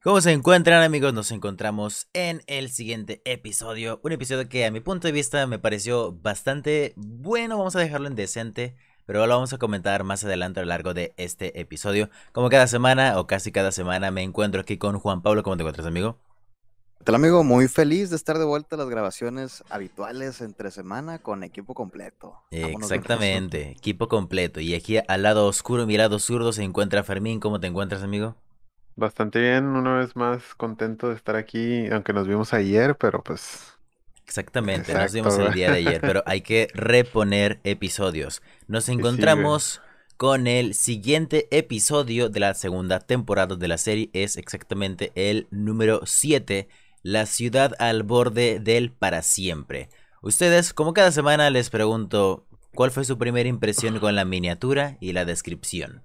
¿Cómo se encuentran amigos? Nos encontramos en el siguiente episodio. Un episodio que a mi punto de vista me pareció bastante bueno. Vamos a dejarlo en decente. Pero lo vamos a comentar más adelante a lo largo de este episodio. Como cada semana o casi cada semana me encuentro aquí con Juan Pablo. ¿Cómo te encuentras amigo? ¿Qué tal amigo? Muy feliz de estar de vuelta a las grabaciones habituales entre semana con equipo completo. Exactamente, equipo completo. Y aquí al lado oscuro, mi lado zurdo, se encuentra Fermín. ¿Cómo te encuentras amigo? Bastante bien, una vez más contento de estar aquí, aunque nos vimos ayer, pero pues... Exactamente, nos vimos el día de ayer, pero hay que reponer episodios. Nos encontramos con el siguiente episodio de la segunda temporada de la serie, es exactamente el número 7, La ciudad al borde del para siempre. Ustedes, como cada semana, les pregunto, ¿cuál fue su primera impresión con la miniatura y la descripción?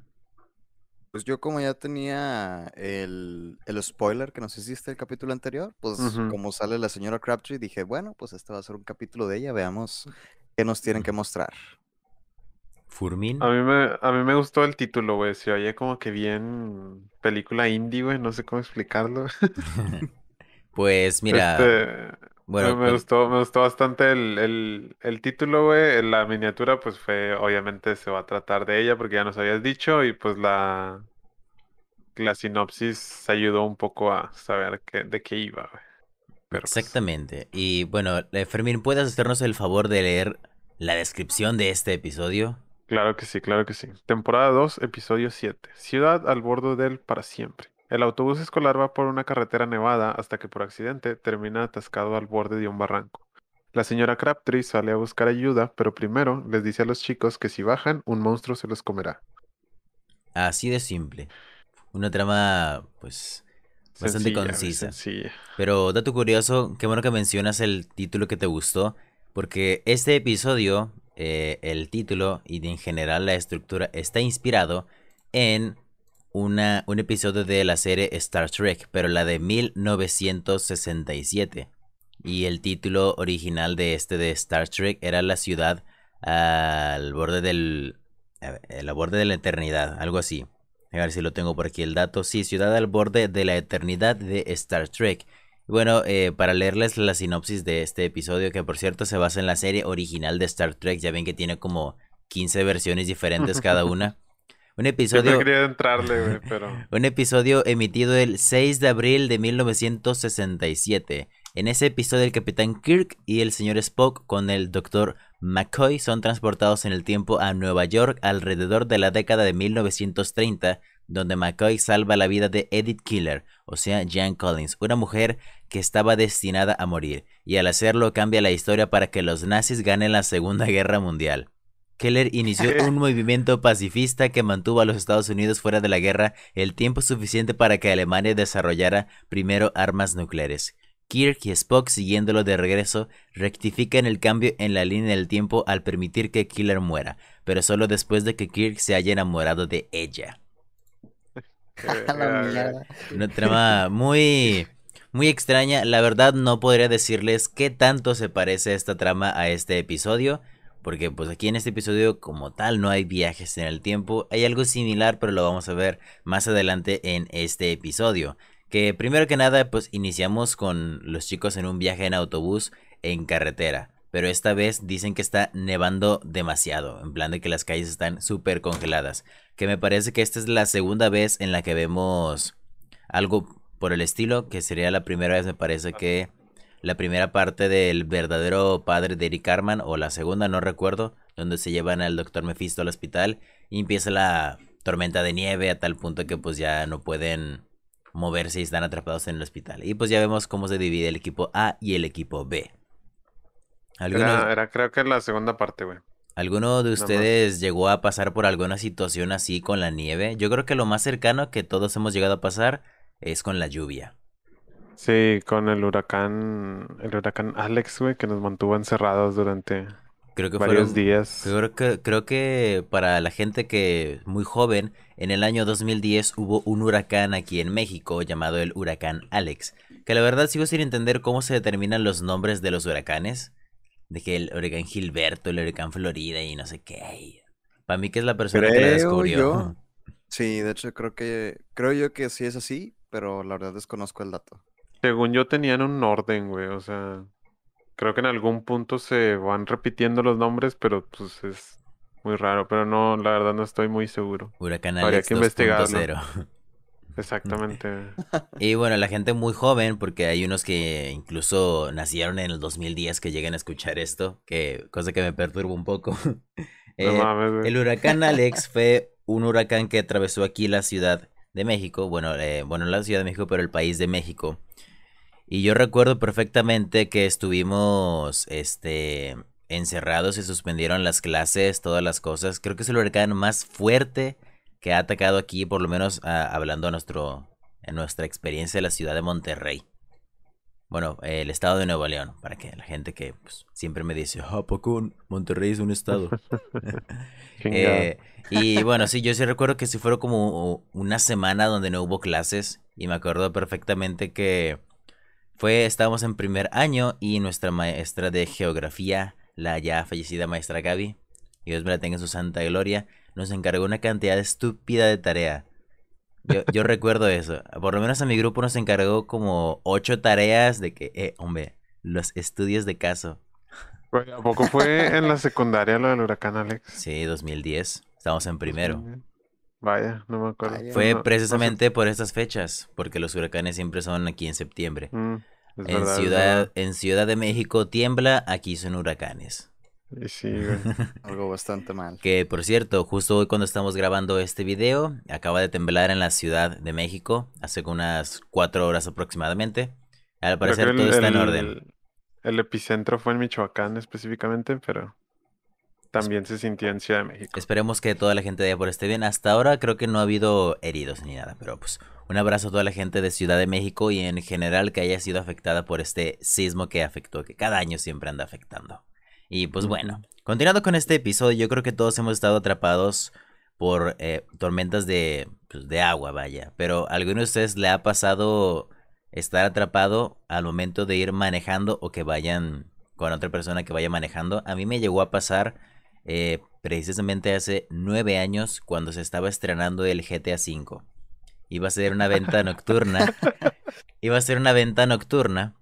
Pues yo como ya tenía el, el spoiler que nos hiciste el capítulo anterior, pues como sale la señora Crabtree, dije, bueno, pues este va a ser un capítulo de ella, veamos qué nos tienen que mostrar. Furmin. A mí me, a mí me gustó el título, güey, se oye como que bien película indie, güey, no sé cómo explicarlo. pues mira... Este, bueno, me, gustó, me gustó bastante el, el, el título, güey. La miniatura, pues fue, obviamente se va a tratar de ella porque ya nos habías dicho y pues la, la sinopsis ayudó un poco a saber qué, de qué iba, güey. Pues Exactamente. Y bueno, eh, Fermín, ¿puedes hacernos el favor de leer la descripción de este episodio? Claro que sí, claro que sí. Temporada 2, episodio 7. Ciudad al borde del para siempre. El autobús escolar va por una carretera nevada hasta que por accidente termina atascado al borde de un barranco. La señora Crabtree sale a buscar ayuda, pero primero les dice a los chicos que si bajan, un monstruo se los comerá. Así de simple. Una trama, pues, bastante concisa. Pero dato curioso, qué bueno que mencionas el título que te gustó, porque este episodio, eh, el título y en general la estructura está inspirado en una, un episodio de la serie Star Trek, pero la de 1967. Y el título original de este de Star Trek era La ciudad al borde del... al borde de la eternidad, algo así. A ver si lo tengo por aquí el dato. Sí, Ciudad al borde de la eternidad de Star Trek. Bueno, eh, para leerles la sinopsis de este episodio, que por cierto se basa en la serie original de Star Trek, ya ven que tiene como 15 versiones diferentes cada una. Un episodio. entrarle, pero. un episodio emitido el 6 de abril de 1967. En ese episodio, el capitán Kirk y el señor Spock con el doctor McCoy son transportados en el tiempo a Nueva York alrededor de la década de 1930, donde McCoy salva la vida de Edith Killer, o sea, Jan Collins, una mujer que estaba destinada a morir, y al hacerlo cambia la historia para que los nazis ganen la Segunda Guerra Mundial. Keller inició un movimiento pacifista que mantuvo a los Estados Unidos fuera de la guerra el tiempo suficiente para que Alemania desarrollara primero armas nucleares. Kirk y Spock, siguiéndolo de regreso, rectifican el cambio en la línea del tiempo al permitir que Killer muera, pero solo después de que Kirk se haya enamorado de ella. Una trama muy muy extraña. La verdad no podría decirles qué tanto se parece esta trama a este episodio. Porque pues aquí en este episodio como tal no hay viajes en el tiempo. Hay algo similar pero lo vamos a ver más adelante en este episodio. Que primero que nada pues iniciamos con los chicos en un viaje en autobús en carretera. Pero esta vez dicen que está nevando demasiado. En plan de que las calles están súper congeladas. Que me parece que esta es la segunda vez en la que vemos algo por el estilo. Que sería la primera vez me parece que la primera parte del verdadero padre de Eric Carman, o la segunda, no recuerdo, donde se llevan al doctor Mephisto al hospital y empieza la tormenta de nieve a tal punto que pues ya no pueden moverse y están atrapados en el hospital. Y pues ya vemos cómo se divide el equipo A y el equipo B. Era, creo que la segunda parte, güey. ¿Alguno de ustedes llegó a pasar por alguna situación así con la nieve? Yo creo que lo más cercano que todos hemos llegado a pasar es con la lluvia. Sí, con el huracán, el huracán Alex, güey, que nos mantuvo encerrados durante creo que varios días. Creo que, creo que para la gente que muy joven, en el año 2010 hubo un huracán aquí en México llamado el huracán Alex. Que la verdad sigo sin entender cómo se determinan los nombres de los huracanes. De que el huracán Gilberto, el huracán Florida y no sé qué. Para mí que es la persona que lo descubrió. Sí, de hecho creo que creo yo que sí es así, pero la verdad desconozco el dato. Según yo tenían un orden, güey, o sea, creo que en algún punto se van repitiendo los nombres, pero pues es muy raro, pero no, la verdad no estoy muy seguro. Huracán Habría Alex que investigarlo. 2.0. Exactamente. Y bueno, la gente muy joven, porque hay unos que incluso nacieron en el 2010 que llegan a escuchar esto, que cosa que me perturba un poco. No Eh, mames, güey. el huracán Alex fue un huracán que atravesó aquí la ciudad de México, bueno, eh, bueno, la ciudad de México, pero el país de México. Y yo recuerdo perfectamente que estuvimos, este, encerrados, se suspendieron las clases, todas las cosas. Creo que es el huracán más fuerte que ha atacado aquí, por lo menos ah, hablando a nuestro, en nuestra experiencia de la ciudad de Monterrey. Bueno, el estado de Nuevo León, para que la gente que pues, siempre me dice, ¿a poco Monterrey es un estado? Eh, y bueno, sí, yo sí recuerdo que sí fueron como una semana donde no hubo clases y me acuerdo perfectamente que fue, estábamos en primer año y nuestra maestra de geografía, la ya fallecida maestra Gaby, Dios me la tenga en su santa gloria, nos encargó una cantidad estúpida de tarea. Yo, yo recuerdo eso. Por lo menos a mi grupo nos encargó como ocho tareas de que, eh, hombre, los estudios de caso. ¿a poco fue en la secundaria lo del huracán Alex? Sí, 2010. Estábamos en primero. Vaya, no me acuerdo. Vaya. Fue No- no sé- precisamente por estas fechas, porque los huracanes siempre son aquí en septiembre. Mm, es En verdad, es Ciudad, verdad. en Ciudad de México tiembla, aquí son huracanes. Y sí, güey. Algo bastante mal. Que por cierto, justo hoy cuando estamos grabando este video, acaba de temblar en la Ciudad de México, hace unas cuatro horas aproximadamente. Al parecer todo el- está en el- orden. El epicentro fue en Michoacán específicamente, pero también se sintió en Ciudad de México. Esperemos que toda la gente de por esté bien. Hasta ahora creo que no ha habido heridos ni nada, pero pues un abrazo a toda la gente de Ciudad de México y en general que haya sido afectada por este sismo que afectó, que cada año siempre anda afectando. Y pues bueno, continuando con este episodio, yo creo que todos hemos estado atrapados por eh, tormentas de, pues, de agua, vaya. Pero ¿a alguno de ustedes le ha pasado estar atrapado al momento de ir manejando o que vayan con otra persona que vaya manejando? A mí me llegó a pasar eh, precisamente hace nueve años cuando se estaba estrenando el GTA V. Iba a ser una venta nocturna. Iba a ser una venta nocturna.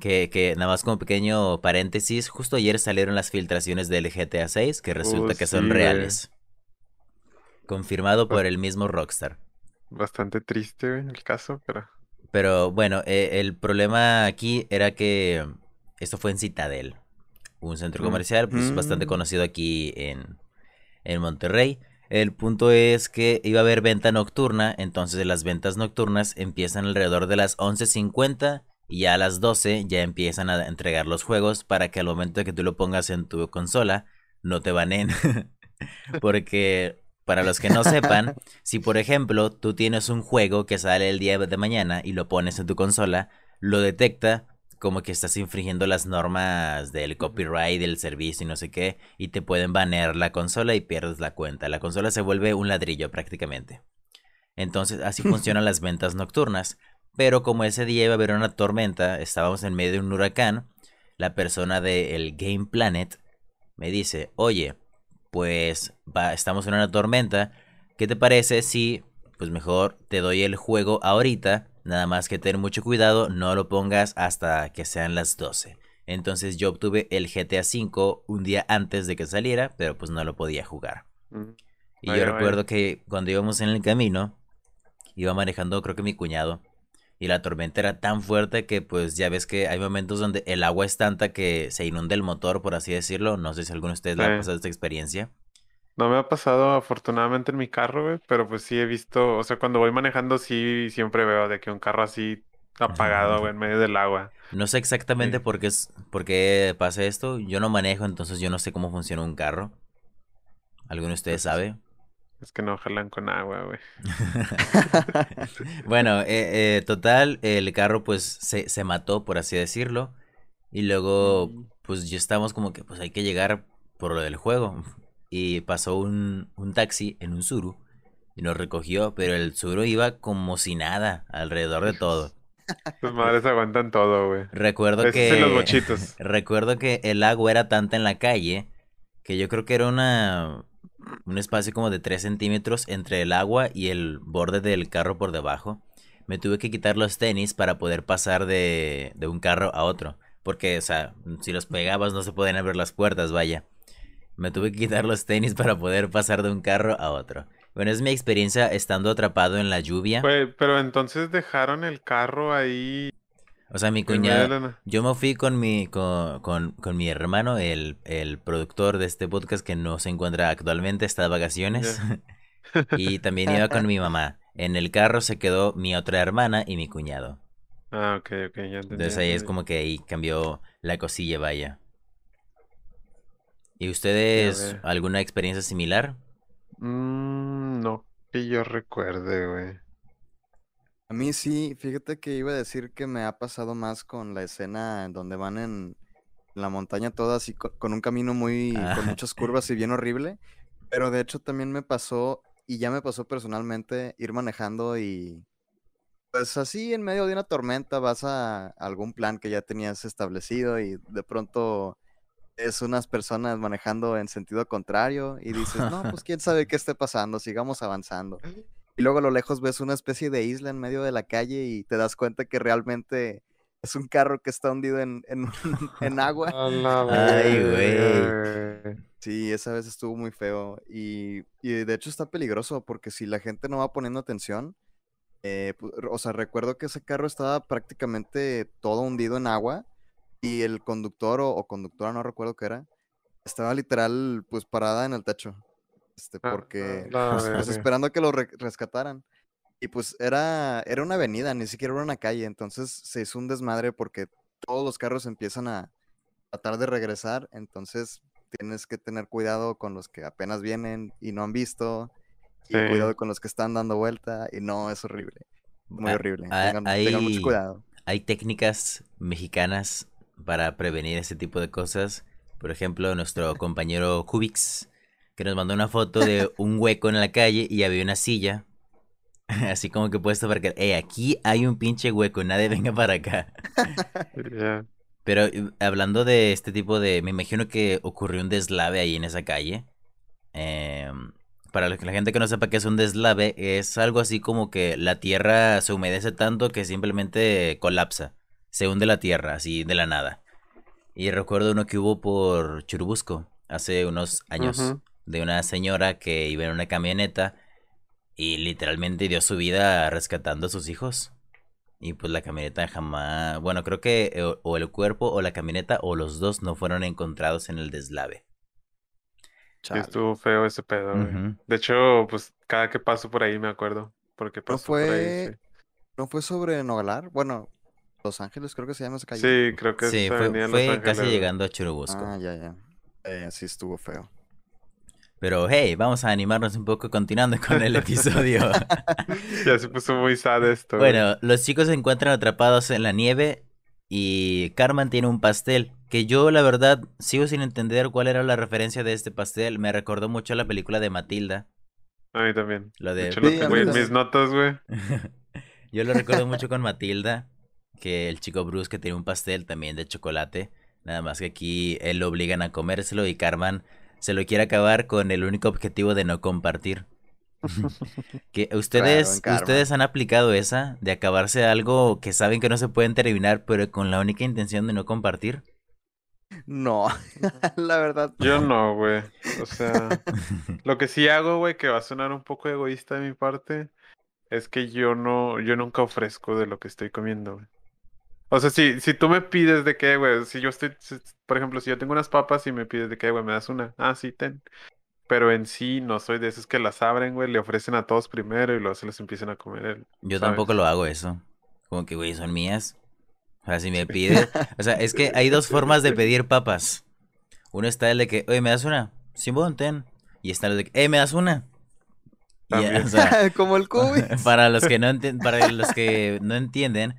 Que, que nada más como pequeño paréntesis, justo ayer salieron las filtraciones del GTA 6 que resulta Uh, que son reales. Confirmado por el mismo Rockstar. Bastante triste, el caso, pero... Pero bueno, eh, el problema aquí era que esto fue en Citadel, un centro Mm. comercial pues, bastante Mm. conocido aquí en, en Monterrey. El punto es que iba a haber venta nocturna, entonces las ventas nocturnas empiezan alrededor de las 11.50 y ya a las 12 ya empiezan a entregar los juegos para que al momento de que tú lo pongas en tu consola no te banen. Porque para los que no sepan, si por ejemplo tú tienes un juego que sale el día de mañana y lo pones en tu consola, lo detecta como que estás infringiendo las normas del copyright, del servicio y no sé qué, y te pueden banear la consola y pierdes la cuenta. La consola se vuelve un ladrillo prácticamente. Entonces así funcionan las ventas nocturnas. Pero como ese día iba a haber una tormenta, estábamos en medio de un huracán, la persona del Game Planet me dice, oye, pues va, estamos en una tormenta, ¿qué te parece si pues mejor te doy el juego ahorita? Nada más que ten mucho cuidado, no lo pongas hasta que sean las 12. Entonces yo obtuve el GTA V un día antes de que saliera, pero pues no lo podía jugar. mm, Y Vaya, yo vaya. recuerdo que cuando íbamos en el camino, iba manejando creo que mi cuñado, y la tormenta era tan fuerte que pues ya ves que hay momentos donde el agua es tanta que se inunda el motor, por así decirlo. No sé si alguno de ustedes le ha pasado esta experiencia. No me ha pasado afortunadamente en mi carro, güey, pero pues sí he visto, o sea, cuando voy manejando sí siempre veo de que un carro así apagado, güey, en medio del agua. No sé exactamente Sí. por qué, es, por qué pasa esto. Yo no manejo, entonces yo no sé cómo funciona un carro. ¿Alguno de ustedes Pues, sabe? Es que no jalan con agua, güey. Bueno, eh, eh, total, el carro pues se, se mató, por así decirlo. Y luego, pues ya estábamos como que pues hay que llegar por lo del juego. Y pasó un, un taxi en un Suru y nos recogió, pero el Suru iba como si nada alrededor de todo. Tus madres aguantan todo, güey. Recuerdo que... y los bochitos. Recuerdo que el agua era tanta en la calle que yo creo que era una un espacio como de 3 centímetros entre el agua y el borde del carro por debajo. me tuve que quitar los tenis para poder pasar de, de un carro a otro. Porque, o sea, si los pegabas no se pueden abrir las puertas, vaya. Me tuve que quitar los tenis para poder pasar de un carro a otro. Bueno, es mi experiencia estando atrapado en la lluvia. Pues, pero entonces dejaron el carro ahí. O sea, mi cuñado. Yo me fui con mi, con, con, con mi hermano, el, el, productor de este podcast que no se encuentra actualmente, está de vacaciones. y también iba con mi mamá. En el carro se quedó mi otra hermana y mi cuñado. Ah, ok, ok, ya entendí. Entonces ahí es como que ahí cambió la cosilla, vaya. ¿Y ustedes alguna experiencia similar? Mm, no, que yo recuerde, güey. A mí sí, fíjate que iba a decir que me ha pasado más con la escena en donde van en la montaña toda así con, un camino muy con ah. muchas curvas y bien horrible. Pero de hecho también me pasó, y ya me pasó personalmente, ir manejando y pues así en medio de una tormenta vas a algún plan que ya tenías establecido y de pronto es unas personas manejando en sentido contrario y dices, no, pues quién sabe qué esté pasando, sigamos avanzando. Y luego a lo lejos ves una especie de isla en medio de la calle y te das cuenta que realmente es un carro que está hundido en, en, agua. Ay, güey. Sí, esa vez estuvo muy feo. Y, y, de hecho está peligroso porque si la gente no va poniendo atención, eh, o sea, recuerdo que ese carro estaba prácticamente todo hundido en agua y el conductor o, conductora, no recuerdo qué era, estaba literal pues parada en el techo. Este, ah, porque pues, esperando a que lo rescataran. Y pues era, era una avenida, ni siquiera era una calle. Entonces se hizo un desmadre porque todos los carros empiezan a tratar de regresar. Entonces tienes que tener cuidado con los que apenas vienen y no han visto. Y cuidado con los que están dando vuelta. Y no, es horrible. Muy horrible. Tengan, mucho cuidado. Hay técnicas mexicanas para prevenir ese tipo de cosas. Por ejemplo, nuestro compañero Cubix que nos mandó una foto de un hueco en la calle y había una silla. Así como que puesto para que, hey, aquí hay un pinche hueco, nadie venga para acá. Pero hablando de este tipo de, me imagino que ocurrió un deslave ahí en esa calle. Em, para la gente que no sepa qué es un deslave, es algo así como que la tierra se humedece tanto que simplemente colapsa. Se hunde la tierra, así de la nada. Y recuerdo uno que hubo por Churubusco hace unos años de una señora que iba en una camioneta y literalmente dio su vida rescatando a sus hijos. Y pues la camioneta jamás, bueno, creo que eh, o el cuerpo o la camioneta o los dos no fueron encontrados en el deslave. estuvo feo ese pedo. De hecho, pues cada que paso por ahí me acuerdo. Porque pasó ¿No fue, ¿No fue sobre Nogalar? Bueno, Los Ángeles creo que se llama esa calle. Sí, creo que sí, fue, casi llegando a Churubusco. Ah, ya, ya. Eh, sí estuvo feo. Pero hey, vamos a animarnos un poco continuando con el episodio. ya se puso muy sad esto. Bueno, los chicos se encuentran atrapados en la nieve y Carmen tiene un pastel que yo la verdad sigo sin entender cuál era la referencia de este pastel. Me recordó mucho a la película de Matilda. A mí también. Lo de... mis notas, güey. yo lo recuerdo mucho con Matilda, que el chico Bruce que tiene un pastel también de chocolate. Nada más que aquí él lo obligan a comérselo y Carmen se lo quiere acabar con el único objetivo de no compartir. que ustedes, ustedes han aplicado esa de acabarse algo que saben que no se pueden terminar, pero con la única intención de no compartir. No, la verdad. Yo no, güey. O sea, lo que sí hago, güey, que va a sonar un poco egoísta de mi parte, es que yo no, yo nunca ofrezco de lo que estoy comiendo, güey. O sea, si, si tú me pides de qué, güey, si yo estoy, por ejemplo, si yo tengo unas papas y me pides de qué, güey, me das una. Ah, sí, ten. Pero en sí no soy de esos que las abren, güey, le ofrecen a todos primero y luego se les empiezan a comer. yo tampoco lo hago eso. Como que, güey, son mías. O sea, si me pides. o sea, es que hay dos formas de pedir papas. Uno está el de que, oye, ¿me das una? Simón, ten. Y está el de que, eh, ¿me das una? Como el COVID. para los que no para los que no entienden,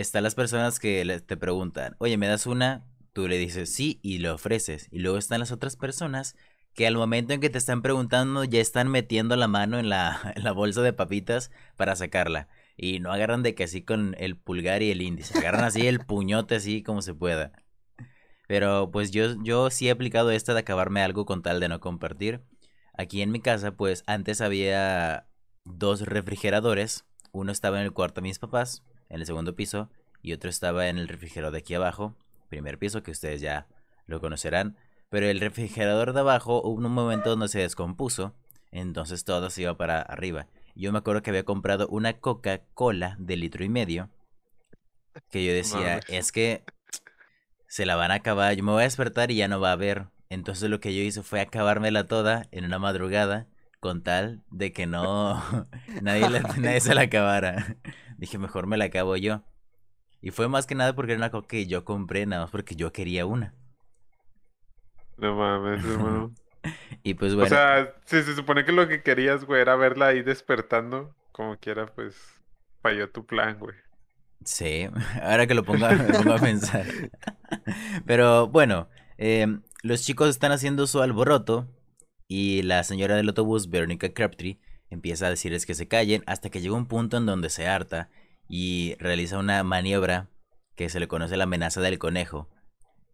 están las personas que te preguntan, oye, ¿me das una? Tú le dices sí y le ofreces. Y luego están las otras personas que al momento en que te están preguntando ya están metiendo la mano en la, la bolsa de papitas para sacarla. Y no agarran de que así con el pulgar y el índice, agarran así el puñote así como se pueda. Pero pues yo, yo sí he aplicado esta de acabarme algo con tal de no compartir. Aquí en mi casa pues antes había dos refrigeradores uno estaba en el cuarto de mis papás, en el segundo piso, y otro estaba en el refrigerador de aquí abajo, primer piso, que ustedes ya lo conocerán. Pero el refrigerador de abajo hubo un momento donde se descompuso, entonces todo se iba para arriba. Yo me acuerdo que había comprado una Coca-Cola de litro y medio, que yo decía, es que se la van a acabar, yo me voy a despertar y ya no va a haber. Entonces lo que yo hice fue acabármela toda en una madrugada con tal de que no nadie, nadie se la acabara. Dije, mejor me la acabo yo. Y fue más que nada porque era una coca que yo compré, nada más porque yo quería una. No mames, hermano. y pues bueno. O sea, si se supone que lo que querías, güey, era verla ahí despertando, como quiera, pues falló tu plan, güey. Sí, ahora que lo pongo, pongo a pensar. Pero bueno, em, los chicos están haciendo su alboroto y la señora del autobús, Veronica Crabtree, empieza a decirles que se callen hasta que llega un punto en donde se harta y realiza una maniobra que se le conoce la amenaza del conejo,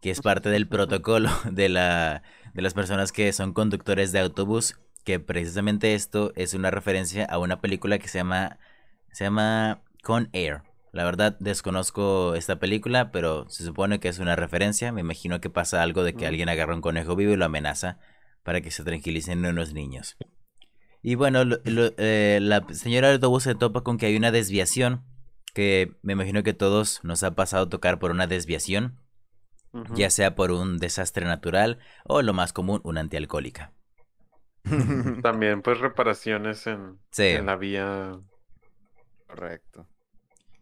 que es parte del protocolo de, la, de las personas que son conductores de autobús, que precisamente esto es una referencia a una película que se llama, se llama Con Air. La verdad desconozco esta película, pero se supone que es una referencia. Me imagino que pasa algo de que alguien agarra un conejo vivo y lo amenaza para que se tranquilicen unos niños. Y bueno, eh, la señora del autobús se topa con que hay una desviación, que me imagino que todos nos ha pasado tocar por una desviación, ya sea por un desastre natural o lo más común, una antialcohólica. También pues reparaciones en, en la vía. Correcto.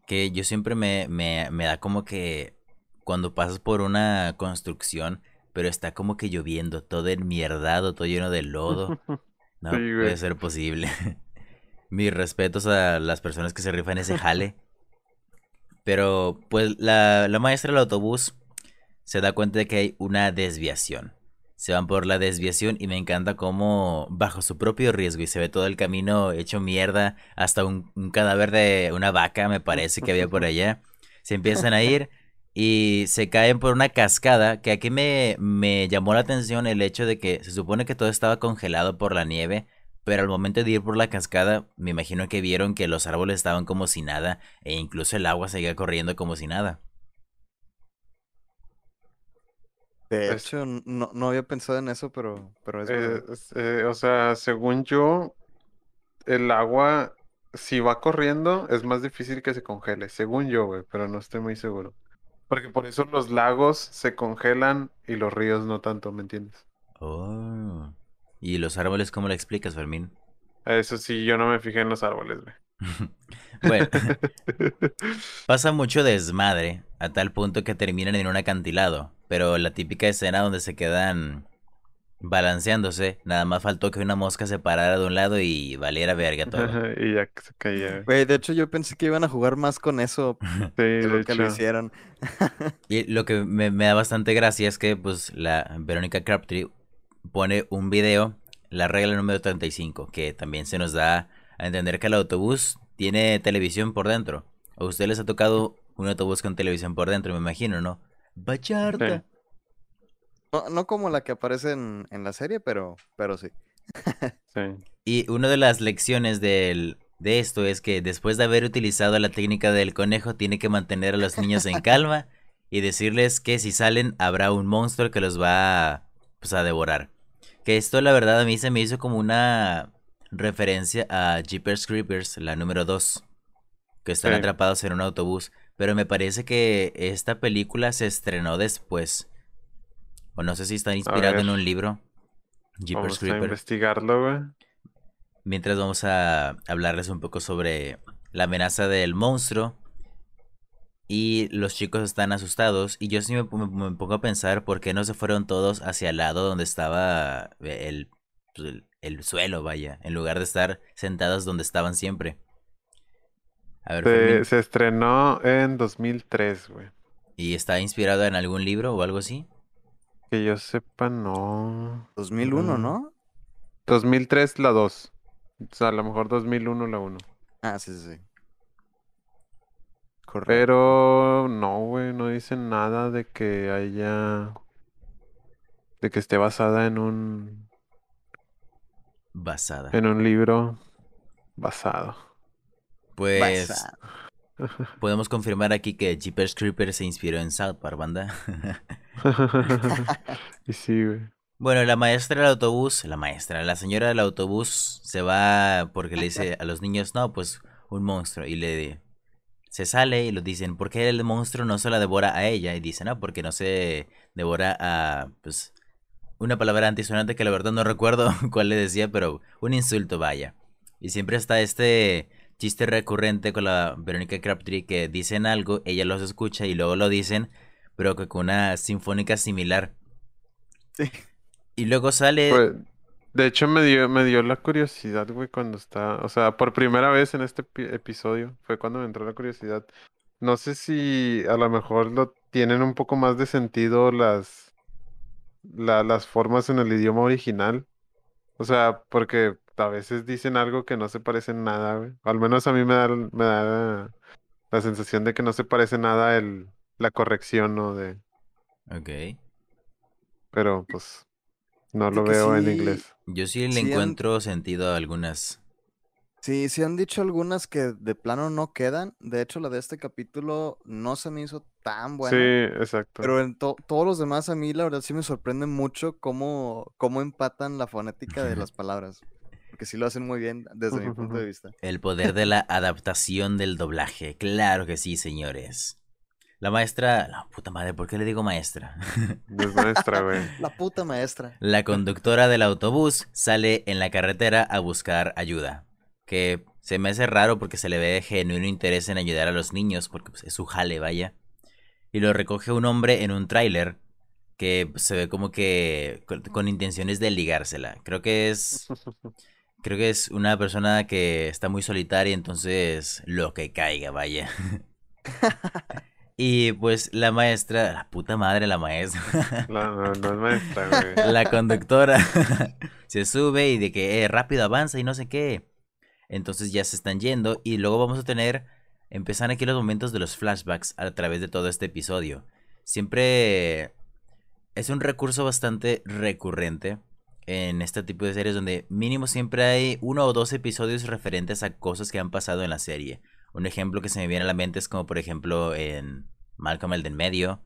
Que yo siempre me, me, me da como que cuando pasas por una construcción pero está como que lloviendo, todo enmierdado, todo lleno de lodo. No puede ser posible. Mis respetos a las personas que se rifan ese jale. Pero pues la, la maestra del autobús se da cuenta de que hay una desviación. Se van por la desviación y me encanta cómo bajo su propio riesgo y se ve todo el camino hecho mierda, hasta un, un cadáver de una vaca me parece que había por allá. Se empiezan a ir y se caen por una cascada que aquí me, me llamó la atención el hecho de que se supone que todo estaba congelado por la nieve, pero al momento de ir por la cascada me imagino que vieron que los árboles estaban como si nada e incluso el agua seguía corriendo como si nada. De hecho, no, no había pensado en eso, pero, pero es eh, eh, o sea, según yo, el agua, si va corriendo, es más difícil que se congele, según yo, güey, pero no estoy muy seguro. Porque por eso los lagos se congelan y los ríos no tanto, ¿me entiendes? Oh. ¿Y los árboles cómo lo explicas, Fermín? Eso sí, yo no me fijé en los árboles, güey. bueno, pasa mucho desmadre a tal punto que terminan en un acantilado, pero la típica escena donde se quedan balanceándose. Nada más faltó que una mosca se parara de un lado y valiera verga todo. y ya se caía. Güey, de hecho yo pensé que iban a jugar más con eso de lo que lo hicieron. y lo que me, da bastante gracia es que pues la Verónica Crabtree pone un video, la regla número 35, que también se nos da a entender que el autobús tiene televisión por dentro. A usted les ha tocado un autobús con televisión por dentro, me imagino, ¿no? Bacharda. No, no como la que aparece en, la serie, pero, pero sí. sí. Y una de las lecciones del, de esto es que después de haber utilizado la técnica del conejo, tiene que mantener a los niños en calma y decirles que si salen habrá un monstruo que los va pues, a devorar. Que esto la verdad a mí se me hizo como una referencia a Jeepers Creepers, la número 2, que están atrapados en un autobús. Pero me parece que esta película se estrenó después. O no sé si está inspirado en un libro. Jeepers vamos a investigarlo, güey. Mientras vamos a hablarles un poco sobre la amenaza del monstruo. Y los chicos están asustados. Y yo sí me, pongo a pensar por qué no se fueron todos hacia el lado donde estaba el, pues, el, suelo, vaya. En lugar de estar sentados donde estaban siempre. A ver, se, se estrenó en 2003, güey. ¿Y está inspirado en algún libro o algo así? Que yo sepa, no. 2001, ¿no? 2003 la 2. O sea, a lo mejor 2001 la 1. Ah, sí, sí, sí. Correcto. Pero no, güey, no dicen nada de que haya... De que esté basada en un... Basada. En un libro basado. Pues podemos confirmar aquí que Jeepers Creepers se inspiró en South Park, banda. y sí, güey. Bueno, la maestra del autobús, la maestra, la señora del autobús se va porque le dice a los niños, no, pues un monstruo. Y le se sale y lo dicen, ¿por qué el monstruo no se la devora a ella? Y dicen, no, porque no se devora a, pues, una palabra antisonante que la verdad no recuerdo cuál le decía, pero un insulto, vaya. Y siempre está este chiste recurrente con la Verónica Crabtree que dicen algo, ella los escucha y luego lo dicen, pero que con una sinfónica similar. Sí. Y luego sale... Pues, de hecho, me dio, me dio la curiosidad, güey, cuando está... O sea, por primera vez en este episodio fue cuando me entró la curiosidad. No sé si a lo mejor lo tienen un poco más de sentido las, las formas en el idioma original. O sea, porque a veces dicen algo que no se parece en nada, güey. Al menos a mí me da, me da la, sensación de que no se parece nada el, la corrección, ¿no? De... Ok. Pero pues no lo veo en inglés. Yo sí le encuentro sentido a algunas. Sí, sí han dicho algunas que de plano no quedan. De hecho, la de este capítulo no se me hizo tan buena. Sí, exacto. Pero en todos los demás a mí la verdad sí me sorprende mucho cómo, cómo empatan la fonética de las palabras. Porque sí lo hacen muy bien desde mi punto de vista. El poder de la adaptación del doblaje. Claro que sí, señores. La maestra, la puta madre, ¿por qué le digo maestra? Es maestra, güey. La puta maestra. La conductora del autobús sale en la carretera a buscar ayuda. Que se me hace raro porque se le ve genuino interés en ayudar a los niños, porque pues, es su jale, vaya. Y lo recoge un hombre en un tráiler que se ve como que con, intenciones de ligársela. Creo que es creo que es una persona que está muy solitaria, entonces lo que caiga, vaya. Y pues la maestra, la puta madre, la maestra. no, no es maestra, güey. La conductora se sube y de que eh, rápido avanza y no sé qué. Entonces ya se están yendo y luego vamos a tener, empezar aquí los momentos de los flashbacks a través de todo este episodio. Siempre es un recurso bastante recurrente en este tipo de series donde mínimo siempre hay uno o dos episodios referentes a cosas que han pasado en la serie. Un ejemplo que se me viene a la mente es como por ejemplo en Malcolm el del medio,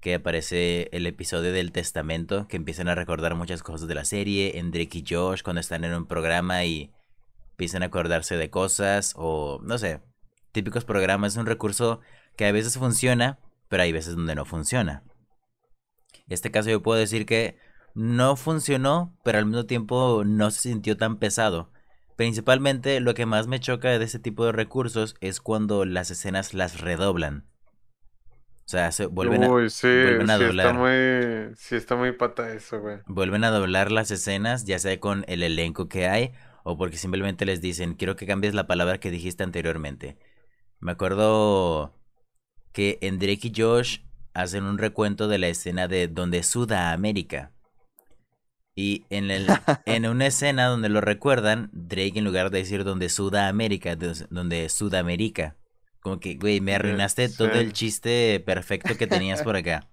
que aparece el episodio del testamento, que empiezan a recordar muchas cosas de la serie, en Drake y Josh cuando están en un programa y empiezan a acordarse de cosas, o no sé, típicos programas, es un recurso que a veces funciona, pero hay veces donde no funciona. En este caso yo puedo decir que no funcionó, pero al mismo tiempo no se sintió tan pesado. Principalmente lo que más me choca de este tipo de recursos es cuando las escenas las redoblan. O sea, se vuelven a, sí, vuelven a sí doblar. Está muy, sí, está muy pata eso, güey. Vuelven a doblar las escenas, ya sea con el elenco que hay o porque simplemente les dicen, quiero que cambies la palabra que dijiste anteriormente. Me acuerdo que en Drake y Josh hacen un recuento de la escena de donde suda América. Y en, el, en una escena donde lo recuerdan, Drake en lugar de decir donde suda América, donde Sudamérica. Como que, güey, me arruinaste todo el chiste perfecto que tenías por acá.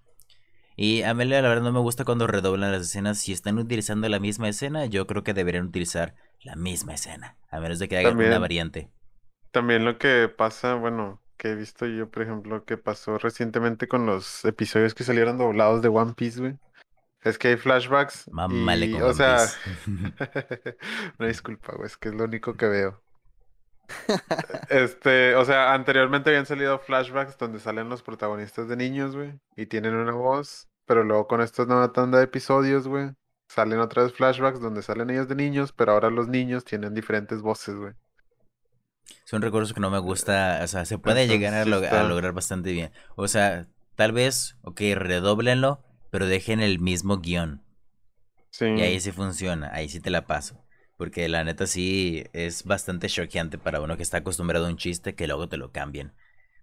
Y a mí la verdad no me gusta cuando redoblan las escenas. Si están utilizando la misma escena, yo creo que deberían utilizar la misma escena. A menos de que hagan una variante. También lo que pasa, bueno, que he visto yo, por ejemplo, que pasó recientemente con los episodios que salieron doblados de One Piece, güey. Es que hay flashbacks. y, o sea, una disculpa, güey, es que es lo único que veo. Este, o sea, anteriormente habían salido flashbacks donde salen los protagonistas de niños, güey, y tienen una voz, pero luego con esta nueva tanda de episodios, güey, salen otra vez flashbacks donde salen ellos de niños, pero ahora los niños tienen diferentes voces, güey. Es un recurso que no me gusta, o sea, se puede llegar a, lograr bastante bien. O sea, tal vez, ok, redóblenlo, pero dejen el mismo guion. Sí. Y ahí sí funciona, ahí sí te la paso. Porque la neta sí es bastante choqueante para uno que está acostumbrado a un chiste que luego te lo cambien.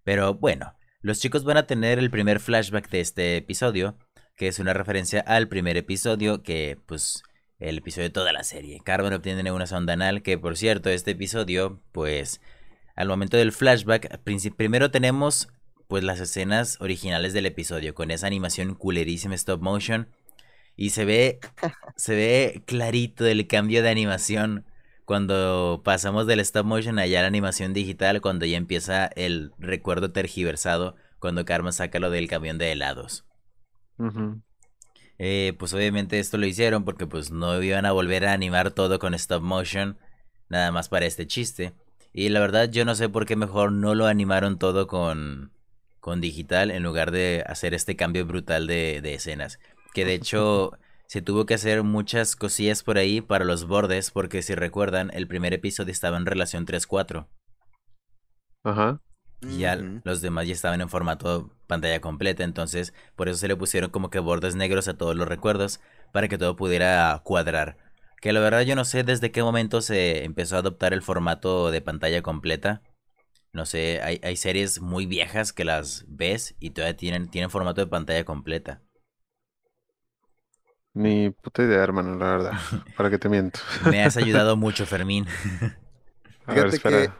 Pero bueno, los chicos van a tener el primer flashback de este episodio, que es una referencia al primer episodio, que pues el episodio de toda la serie. Carmen obtiene una sonda anal, que por cierto, este episodio, pues al momento del flashback, primero tenemos pues las escenas originales del episodio, con esa animación culerísima stop motion y se ve, se ve clarito el cambio de animación cuando pasamos del stop motion allá a la animación digital, cuando ya empieza el recuerdo tergiversado, cuando Karma saca lo del camión de helados. Eh, pues obviamente esto lo hicieron porque pues no iban a volver a animar todo con stop motion, nada más para este chiste. Y la verdad yo no sé por qué mejor no lo animaron todo con, con digital en lugar de hacer este cambio brutal de, de escenas. Que de hecho se tuvo que hacer muchas cosillas por ahí para los bordes porque si recuerdan el primer episodio estaba en relación 3-4. Ajá. Y ya los demás ya estaban en formato pantalla completa, entonces por eso se le pusieron como que bordes negros a todos los recuerdos para que todo pudiera cuadrar. Que la verdad yo no sé desde qué momento se empezó a adoptar el formato de pantalla completa. No sé, hay, hay series muy viejas que las ves y todavía tienen, tienen formato de pantalla completa. Ni puta idea, hermano, la verdad. ¿Para qué te miento? Me has ayudado mucho, Fermín. Fíjate que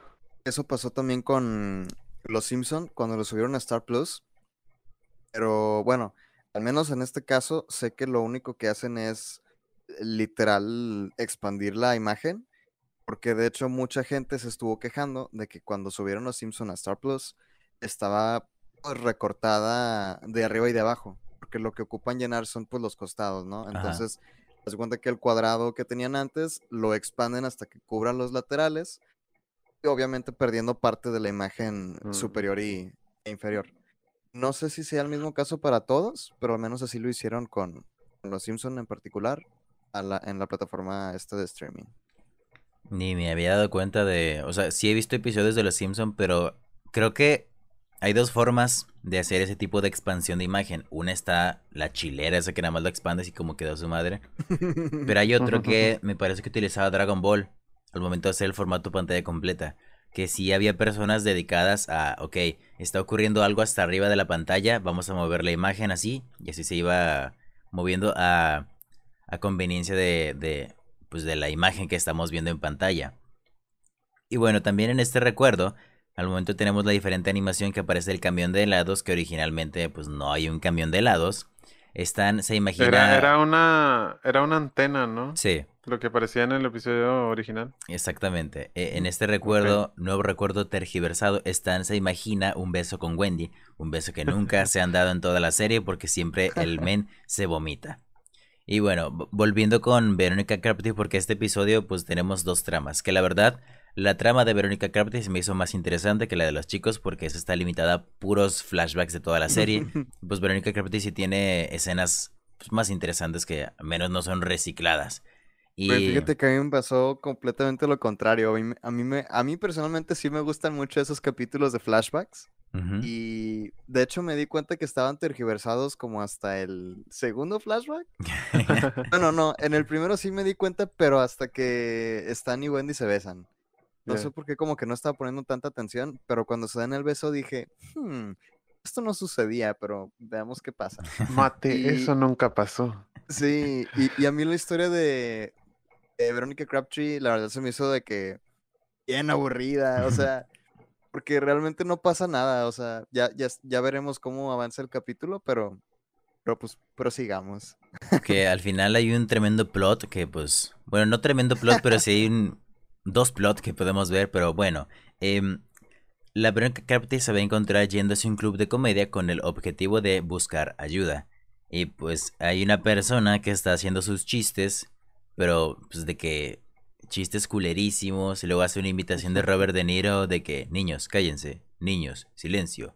eso pasó también con los Simpson cuando lo subieron a Star Plus. Pero bueno, al menos en este caso, sé que lo único que hacen es literal expandir la imagen. Porque de hecho mucha gente se estuvo quejando de que cuando subieron los Simpson a Star Plus estaba pues, recortada de arriba y de abajo. Porque lo que ocupan llenar son pues los costados, ¿no? Entonces, se cuenta que el cuadrado que tenían antes lo expanden hasta que cubran los laterales obviamente perdiendo parte de la imagen mm. superior y, e inferior. No sé si sea el mismo caso para todos, pero al menos así lo hicieron con, los Simpson en particular en la plataforma esta de streaming. Ni me había dado cuenta de, o sea, sí he visto episodios de los Simpson, pero creo que hay dos formas de hacer ese tipo de expansión de imagen. Una está la chilera, esa que nada más lo expandes y como quedó su madre. Pero hay otro que me parece que utilizaba Dragon Ball, al momento de hacer el formato pantalla completa. Que si había personas dedicadas a, ok, está ocurriendo algo hasta arriba de la pantalla, vamos a mover la imagen así, y así se iba moviendo a, a conveniencia de, de, pues de la imagen que estamos viendo en pantalla. Y bueno, también en este recuerdo, al momento tenemos la diferente animación que aparece el camión de helados, que originalmente pues no hay un camión de helados. Están, se imagina... Era, era, una, era una antena, ¿no? Sí. Lo que aparecía en el episodio original. Exactamente. E, en este recuerdo, nuevo recuerdo tergiversado, Stan se imagina un beso con Wendy, un beso que nunca se han dado en toda la serie porque siempre el men se vomita. Y bueno, volviendo con Verónica Carpenter, porque este episodio pues tenemos dos tramas, que la verdad, la trama de Verónica Carpenter se me hizo más interesante que la de los chicos porque esa está limitada a puros flashbacks de toda la serie. pues Verónica Carpenter sí tiene escenas pues, más interesantes que al menos no son recicladas. Y... fíjate que a mí me pasó completamente lo contrario. A mí, me, a mí personalmente sí me gustan mucho esos capítulos de flashbacks. Y de hecho me di cuenta que estaban tergiversados como hasta el segundo flashback. no, no, no. En el primero sí me di cuenta, pero hasta que Stan y Wendy se besan. No sé por qué como que no estaba poniendo tanta atención, pero cuando se dan el beso dije, hmm, esto no sucedía, pero veamos qué pasa. Mate, eso nunca pasó. Sí, y, a mí la historia de, de Verónica Crabtree, la verdad se me hizo de que bien aburrida, o sea, porque realmente no pasa nada, o sea, ya, ya, ya veremos cómo avanza el capítulo, pero, pero pues prosigamos. Que al final hay un tremendo plot que pues, bueno, no tremendo plot, pero sí hay un, dos plots que podemos ver, pero bueno. Eh, la Verónica Carpenter se va a encontrar yéndose a un club de comedia con el objetivo de buscar ayuda. Y pues hay una persona que está haciendo sus chistes, pero pues de que chistes culerísimos, y luego hace una invitación de Robert De Niro de que niños, cállense, niños, silencio,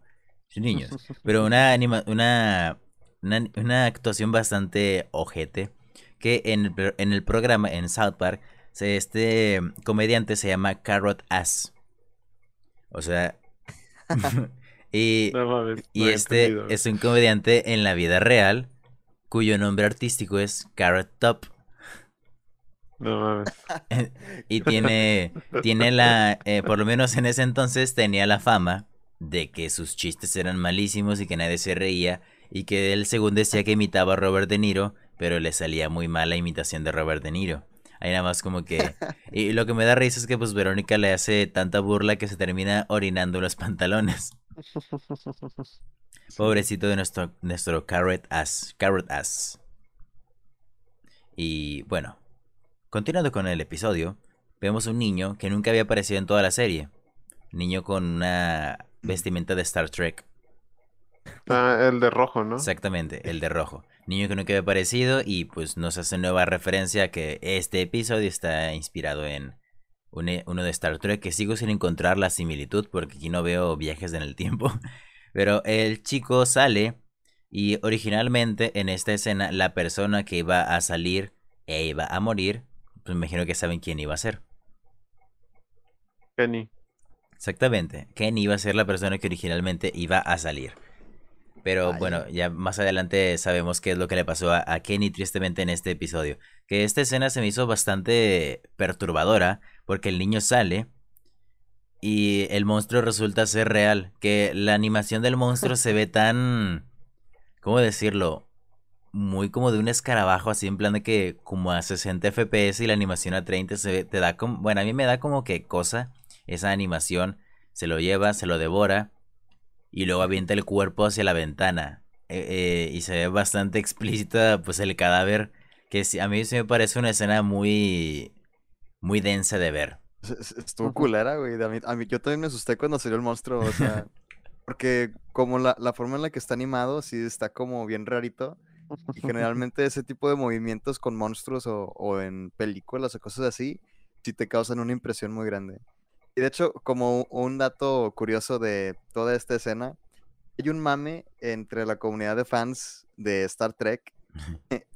niños. Pero una anima una, una, actuación bastante ojete que en el, en el programa en South Park este comediante se llama Carrot Ass. O sea. y, y este es un comediante en la vida real cuyo nombre artístico es Carrot Top. No mames. y tiene, tiene la, eh, por lo menos en ese entonces tenía la fama de que sus chistes eran malísimos y que nadie se reía y que él según decía que imitaba a Robert De Niro, pero le salía muy mal la imitación de Robert De Niro. Ahí nada más como que... Y lo que me da risa es que pues Verónica le hace tanta burla que se termina orinando los pantalones. Pobrecito de nuestro, nuestro carrot ass. Carrot ass. Y bueno, continuando con el episodio, vemos un niño que nunca había aparecido en toda la serie. Niño con una vestimenta de Star Trek. Ah, el de rojo, ¿no? Exactamente, el de rojo. Niño que nunca había aparecido y pues nos hace nueva referencia que este episodio está inspirado en uno de Star Trek que sigo sin encontrar la similitud porque aquí no veo viajes en el tiempo. Pero el chico sale y originalmente en esta escena la persona que iba a salir e iba a morir, pues me imagino que saben quién iba a ser. Kenny. Exactamente, Kenny iba a ser la persona que originalmente iba a salir. Pero bueno, ya más adelante sabemos qué es lo que le pasó a, Kenny tristemente en este episodio. Que esta escena se me hizo bastante perturbadora porque el niño sale y el monstruo resulta ser real. Que la animación del monstruo se ve tan... ¿Cómo decirlo? Muy como de un escarabajo, así en plan de que como a 60 FPS y la animación a 30 se te da como... Bueno, a mí me da como que cosa esa animación. Se lo lleva, se lo devora y luego avienta el cuerpo hacia la ventana. Eh, eh, y se ve bastante explícita pues el cadáver, que a mí sí me parece una escena muy, muy densa de ver. Estuvo culera, güey. A mí, yo también me asusté cuando salió el monstruo, o sea, porque como la, la forma en la que está animado, sí está como bien rarito. Y generalmente ese tipo de movimientos con monstruos o, o en películas o cosas así, sí te causan una impresión muy grande. Y de hecho, como un dato curioso de toda esta escena, hay un mame entre la comunidad de fans de Star Trek.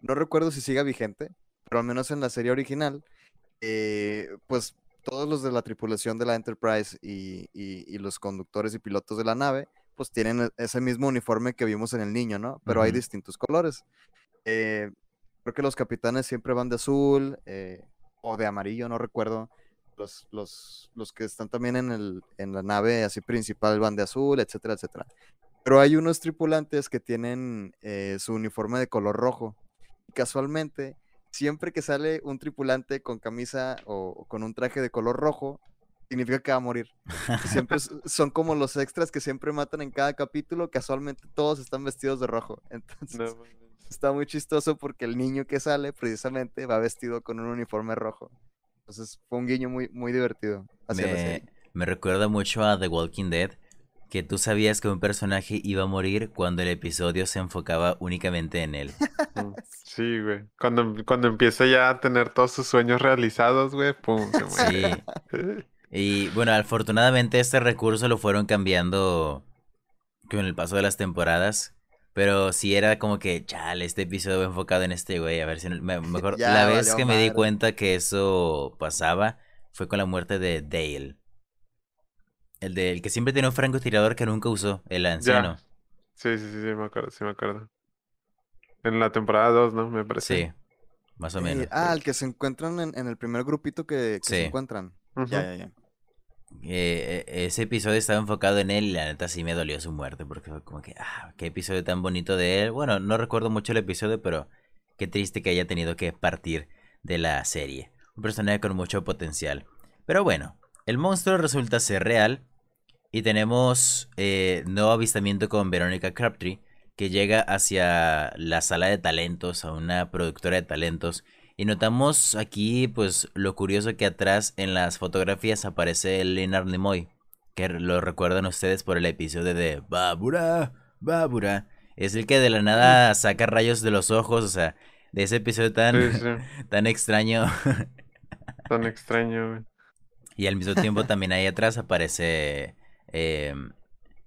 no recuerdo si siga vigente, pero al menos en la serie original, eh, pues todos los de la tripulación de la Enterprise y, los conductores y pilotos de la nave, pues tienen e, ese mismo uniforme que vimos en el niño, ¿no? Pero hay distintos colores. Eh, creo que los capitanes siempre van de azul eh, o de amarillo, no recuerdo los, los, que están también en, el, en la nave así principal van de azul, etcétera, etcétera. Pero hay unos tripulantes que tienen eh, su uniforme de color rojo. Y casualmente, siempre que sale un tripulante con camisa o, con un traje de color rojo, significa que va a morir. siempre son como los extras que siempre matan en cada capítulo, casualmente todos están vestidos de rojo. Entonces, está muy chistoso porque el niño que sale precisamente va vestido con un uniforme rojo. Entonces fue un guiño muy, muy divertido me, recuerda mucho a The Walking Dead, que tú sabías que un personaje iba a morir cuando el episodio se enfocaba únicamente en él. Mm, sí, güey. Cuando, cuando empieza ya a tener todos sus sueños realizados, güey, pum, se muere. Sí. Y bueno, afortunadamente este recurso lo fueron cambiando con el paso de las temporadas. Pero si era como que, chale, este episodio enfocado en este güey, a ver si mejor la vez que me di cuenta que eso pasaba fue con la muerte de Dale. El del que siempre tenía un francotirador que nunca usó, el anciano. Sí, sí, sí, sí, me acuerdo, sí me acuerdo. En la temporada 2, ¿no? Me parece. Sí, más o menos. ah, el que se encuentran en, el primer grupito que, se encuentran. Ya, ya, ya. Eh, e, ese episodio estaba enfocado en él y la neta sí me dolió su muerte porque fue como que, ah, qué episodio tan bonito de él. Bueno, no recuerdo mucho el episodio, pero qué triste que haya tenido que partir de la serie. Un personaje con mucho potencial. Pero bueno, el monstruo resulta ser real y tenemos eh, nuevo avistamiento con Verónica Crabtree que llega hacia la sala de talentos, a una productora de talentos y notamos aquí, pues, lo curioso que atrás en las fotografías aparece Leonard Nimoy, que lo recuerdan ustedes por el episodio de Babura, Babura. Es el que de la nada saca rayos de los ojos, o sea, de ese episodio tan, tan extraño. tan extraño, Y al mismo tiempo también ahí atrás aparece eh,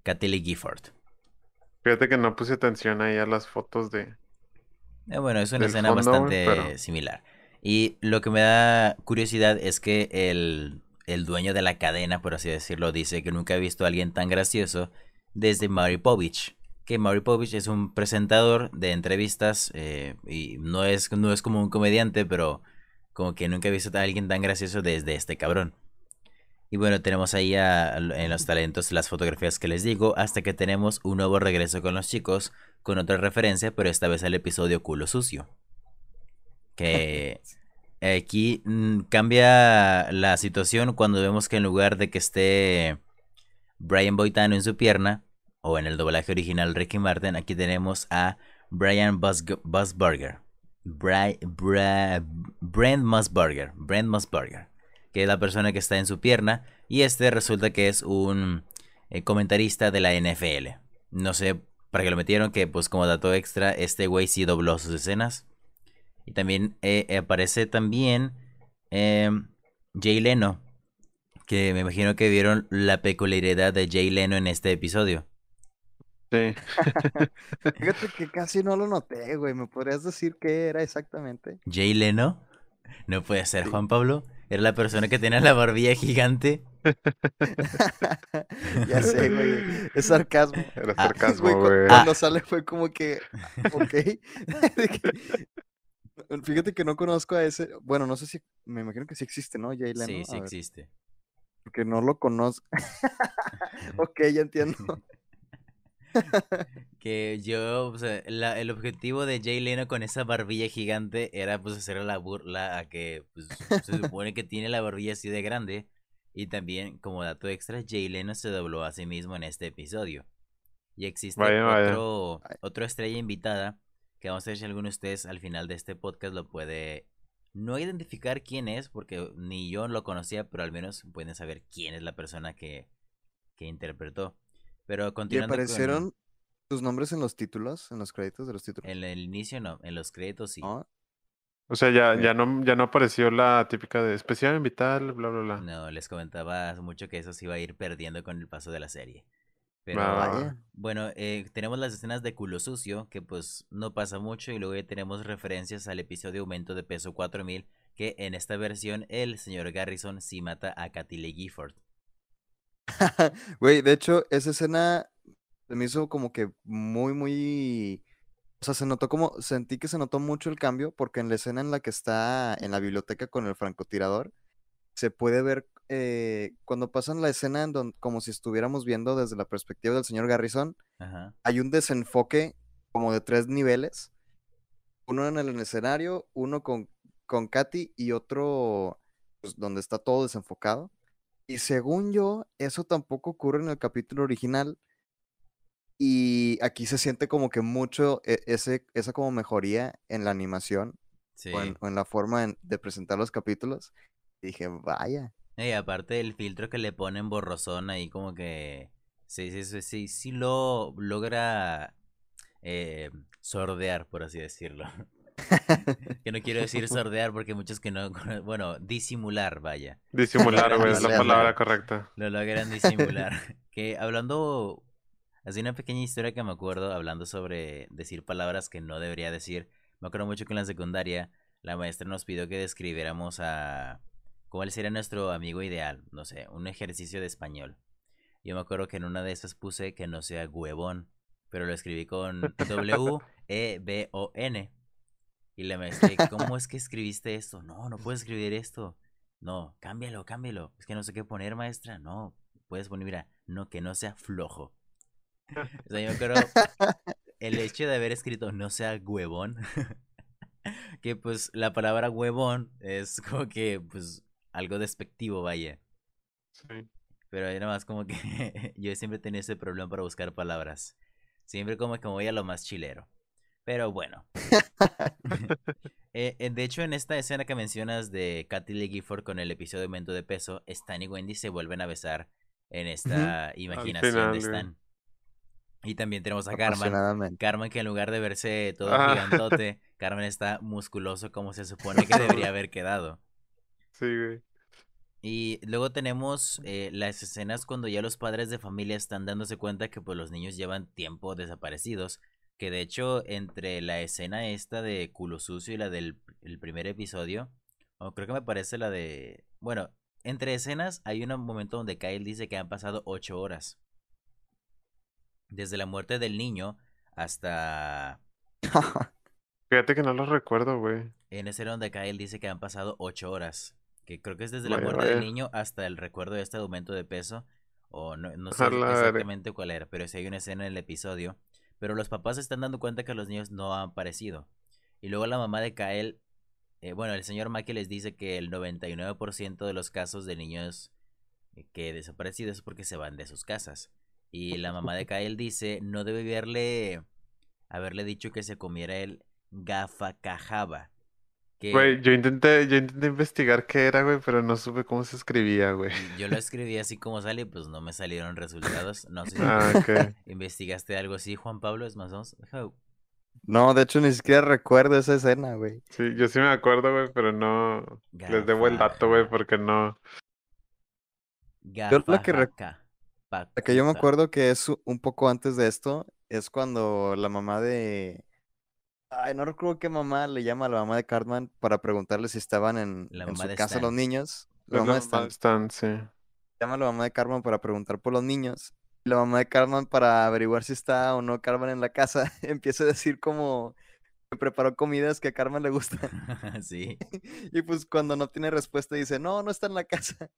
Gifford. Fíjate que no puse atención ahí a las fotos de, eh, bueno, es una escena bastante similar. Y lo que me da curiosidad es que el, el, dueño de la cadena, por así decirlo, dice que nunca ha visto a alguien tan gracioso desde Mary Povich. Que Mary Povich es un presentador de entrevistas eh, y no es, no es como un comediante, pero como que nunca ha visto a alguien tan gracioso desde este cabrón. Y bueno, tenemos ahí en los talentos las fotografías que les digo, hasta que tenemos un nuevo regreso con los chicos, con otra referencia, pero esta vez al episodio Culo Sucio. Que aquí mm, cambia la situación cuando vemos que en lugar de que esté Brian Boitano en su pierna, o en el doblaje original Ricky Martin, aquí tenemos a Brian Busburger. Brent Musburger. Brent Musburger. Que es la persona que está en su pierna. Y este resulta que es un eh, comentarista de la NFL. No sé para qué lo metieron, que pues como dato extra, este güey sí dobló sus escenas. Y también eh, aparece también em, Jay Leno. Que me imagino que vieron la peculiaridad de Jay Leno en este episodio. Sí. Fíjate que casi no lo noté, güey. ¿Me podrías decir qué era exactamente? ¿Jay Leno? No puede ser, Juan Pablo. Era la persona que tenía la barbilla gigante. ya sé, güey. Es sarcasmo. Era Ah, sarcasmo, güey. Cuando sale fue como que. Ok. De que- Fíjate que no conozco a ese. Bueno, no sé si. Me imagino que sí existe, ¿no? Jay Leno. Sí, sí existe. Porque no lo conozco. ok, ya entiendo. Que yo, o sea, la- el objetivo de Jay Leno con esa barbilla gigante era pues hacer la burla a que pues, se supone que tiene la barbilla así de grande. Y también, como dato extra, Jay Leno se dobló a sí mismo en este episodio. Y existe Vaya, vaya. otro, otra estrella invitada que vamos a ver si alguno de ustedes al final de este podcast lo puede no identificar quién es, porque ni yo lo conocía, pero al menos pueden saber quién es la persona que, que interpretó. Pero ¿Y con- aparecieron tus nombres en los títulos? En los créditos de los títulos. En el inicio no, en los créditos sí. ¿No? O sea, ya, ya no, ya no apareció la típica de especial invitar, bla, bla, bla. No, les comentaba hace mucho que eso se iba a ir perdiendo con el paso de la serie. Pero. Vaya. bueno, eh, tenemos las escenas de culo sucio, que pues no pasa mucho, y luego ya tenemos referencias al episodio Aumento de Peso 4000, que en esta versión el señor Garrison sí mata a Katy Lee Gifford. Güey, de hecho, esa escena se me hizo como que muy, muy. O sea, se notó como. Sentí que se notó mucho el cambio, porque en la escena en la que está en la biblioteca con el francotirador, se puede ver eh, cuando pasan la escena en don- como si estuviéramos viendo desde la perspectiva del señor Garrison, Ajá. hay un desenfoque como de tres niveles. Uno en el escenario, uno con, con Katy y otro pues, donde está todo desenfocado. Y según yo, eso tampoco ocurre en el capítulo original. Y aquí se siente como que mucho e- ese, esa como mejoría en la animación Sí. o, en, o en la forma en- de presentar los capítulos. Y dije, vaya. Y aparte el filtro que le ponen borrosón ahí como que sí, sí, sí, sí, sí lo logra eh, sordear, por así decirlo. Que no quiero decir sordear porque muchos que no, bueno, disimular, vaya. Disimular, güey, es la palabra correcta. Lo logran disimular. que hablando, así una pequeña historia que me acuerdo, hablando sobre decir palabras que no debería decir. Me acuerdo mucho que en la secundaria la maestra nos pidió que describiéramos a cuál sería nuestro amigo ideal, no sé, un ejercicio de español. Yo me acuerdo que en una de esas puse que no sea huevón, pero lo escribí con W E B O N. Y la maestra, ¿cómo es que escribiste esto? No, no puedes escribir esto. No, cámbialo, cámbialo. Es que no sé qué poner, maestra. No, puedes poner, mira, no, que no sea flojo. O sea, yo acuerdo el hecho de haber escrito no sea huevón. que pues la palabra huevón es como que, pues, algo despectivo, vaya. Sí. Pero era más como que yo siempre tenía ese problema para buscar palabras. Siempre como que me voy a lo más chilero. Pero bueno. Eh, eh, de hecho, en esta escena que mencionas de Katy Lee Gifford con el episodio de Aumento de Peso, Stan y Wendy se vuelven a besar en esta imaginación final, de. Stan. Y también tenemos a Carmen. Carmen que en lugar de verse todo Ah. gigantote, Carmen está musculoso como se supone que debería haber quedado. Sí, güey. Y luego tenemos eh, las escenas cuando ya los padres de familia están dándose cuenta que pues los niños llevan tiempo desaparecidos. Que de hecho entre la escena esta de culo sucio y la del el primer episodio, creo que me parece la de... Bueno, entre escenas hay un momento donde Kyle dice que han pasado ocho horas. Desde la muerte del niño hasta... Fíjate que no lo recuerdo, güey. En ese donde Kyle dice que han pasado ocho horas. Que creo que es desde la Vaya, muerte del niño hasta el recuerdo de este aumento de peso. O no, no sé la exactamente cuál era, pero sí hay una escena en el episodio. Pero los papás se están dando cuenta que los niños no han aparecido. Y luego la mamá de Kyle, eh, bueno, el señor Mackey les dice que el 99% de los casos de niños eh, que desaparecidos es porque se van de sus casas. Y la mamá de Kyle dice, no debe haberle, haberle dicho que se comiera el Gafacajaba. Que Güey, yo intenté, yo intenté investigar qué era, güey, pero no supe cómo se escribía, güey. yo lo escribí así como sale pues no me salieron resultados. No sé si Ah, ok. investigaste algo así, Juan Pablo. Es más, vamos. No, de hecho ni siquiera recuerdo esa escena, güey. Sí, yo sí me acuerdo, güey, pero no les debo el dato, güey, porque no. Yo lo que rec- Gafajaca, que yo me acuerdo que es un poco antes de esto, es cuando la mamá de... Ay, no recuerdo qué mamá le llama a la mamá de Cartman para preguntarle si estaban en, La en su casa Stan. los niños. La mamá de la mamá Stan. de Stan, sí. Llama a la mamá de Cartman para preguntar por los niños. Y la mamá de Cartman para averiguar si está o no Cartman en la casa, empieza a decir como que preparó comidas que a Cartman le gustan. sí. Y pues cuando no tiene respuesta dice, no, no está en la casa.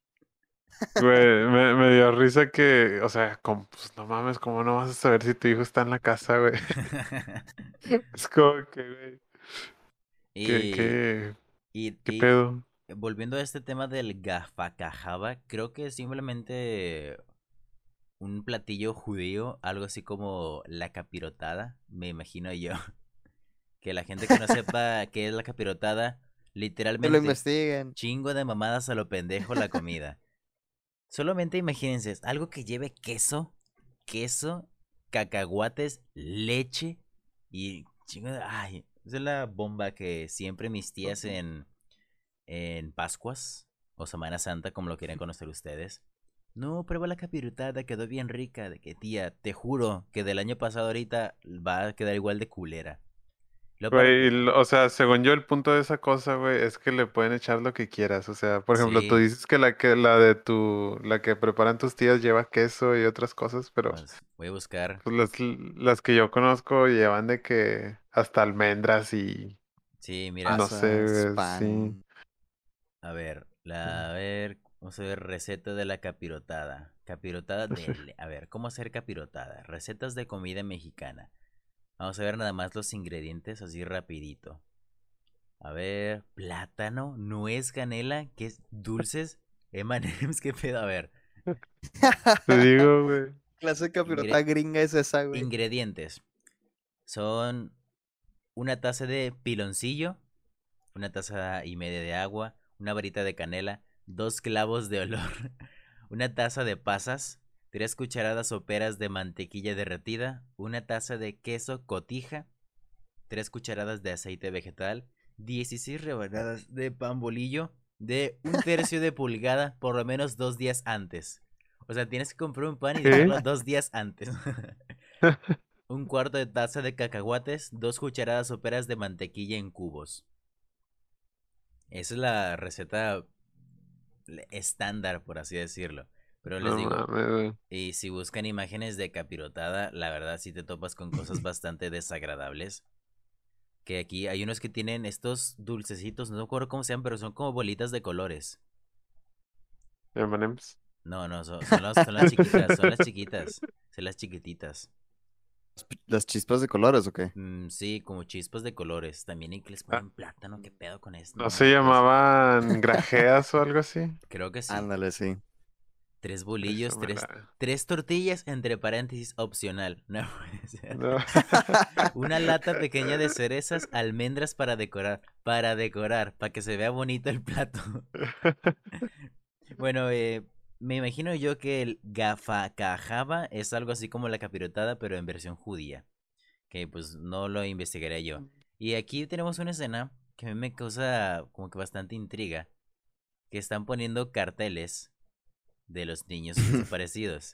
Güey, me, me dio risa que, o sea, como, pues no mames, ¿cómo no vas a saber si tu hijo está en la casa, güey? Es como que, güey, ¿qué, y, qué, y- qué y pedo? volviendo a este tema del gafacajaba, creo que es simplemente un platillo judío, algo así como la capirotada, me imagino yo. Que la gente que no sepa qué es la capirotada, Que lo literalmente investiguen. chingo de mamadas a lo pendejo la comida. Solamente imagínense, algo que lleve queso, queso, cacahuates, leche y chingo de... Ay, esa es la bomba que siempre mis tías en, en Pascuas o Semana Santa, como lo quieren conocer ustedes. No, prueba la capirotada, quedó bien rica. De que, tía, te juro que del año pasado ahorita va a quedar igual de culera. Güey, y o sea, según yo, el punto de esa cosa, güey, es que le pueden echar lo que quieras. O sea, por ejemplo, tú dices que la que la de tu, la que preparan tus tías lleva queso y otras cosas, pero pues, voy a buscar. pues las, las que yo conozco llevan de que hasta almendras y Sí, mira. no sé, güey, sí. A ver, la, a ver, vamos a ver receta de la capirotada. Capirotada de, a ver, ¿cómo hacer capirotada? Recetas de comida mexicana. Vamos a ver nada más los ingredientes así rapidito. A ver, plátano, nuez, canela, que es dulces, M&M's, qué pedo, a ver. Te digo, güey. clase de capirotada gringa es esa, güey? Ingredientes. Son una taza de piloncillo, una taza y media de agua, una varita de canela, dos clavos de olor, una taza de pasas, tres cucharadas soperas de mantequilla derretida, una taza de queso cotija, tres cucharadas de aceite vegetal, 16 rebanadas de pan bolillo de un tercio de pulgada por lo menos dos días antes. O sea, tienes que comprar un pan y dejarlo dos días antes. un cuarto de taza de cacahuates, dos cucharadas soperas de mantequilla en cubos. Esa es la receta estándar, por así decirlo. Pero les No digo, y si buscan imágenes de capirotada, la verdad sí te topas con cosas bastante desagradables. Que aquí hay unos que tienen estos dulcecitos, no me acuerdo cómo se llaman, pero son como bolitas de colores. M&M's. No, no, son, son las, son las chiquitas, son las chiquitas, son las chiquititas. ¿Las chispas de colores o qué? Mm, sí, como chispas de colores. También que les ponen plátano, ¿qué pedo con esto? ¿No No, se llamaban grajeas o algo así? Creo que sí. Ándale, sí. Tres bolillos, tres, la- tres tortillas, entre paréntesis, opcional. No puede ser. No. Una lata pequeña de cerezas, almendras para decorar. Para decorar, para que se vea bonito el plato. Bueno, eh, me imagino yo que el gafacajaba es algo así como la capirotada, pero en versión judía. Que pues no lo investigaré yo. Y aquí tenemos una escena que a mí me causa como que bastante intriga. Que están poniendo carteles de los niños desaparecidos.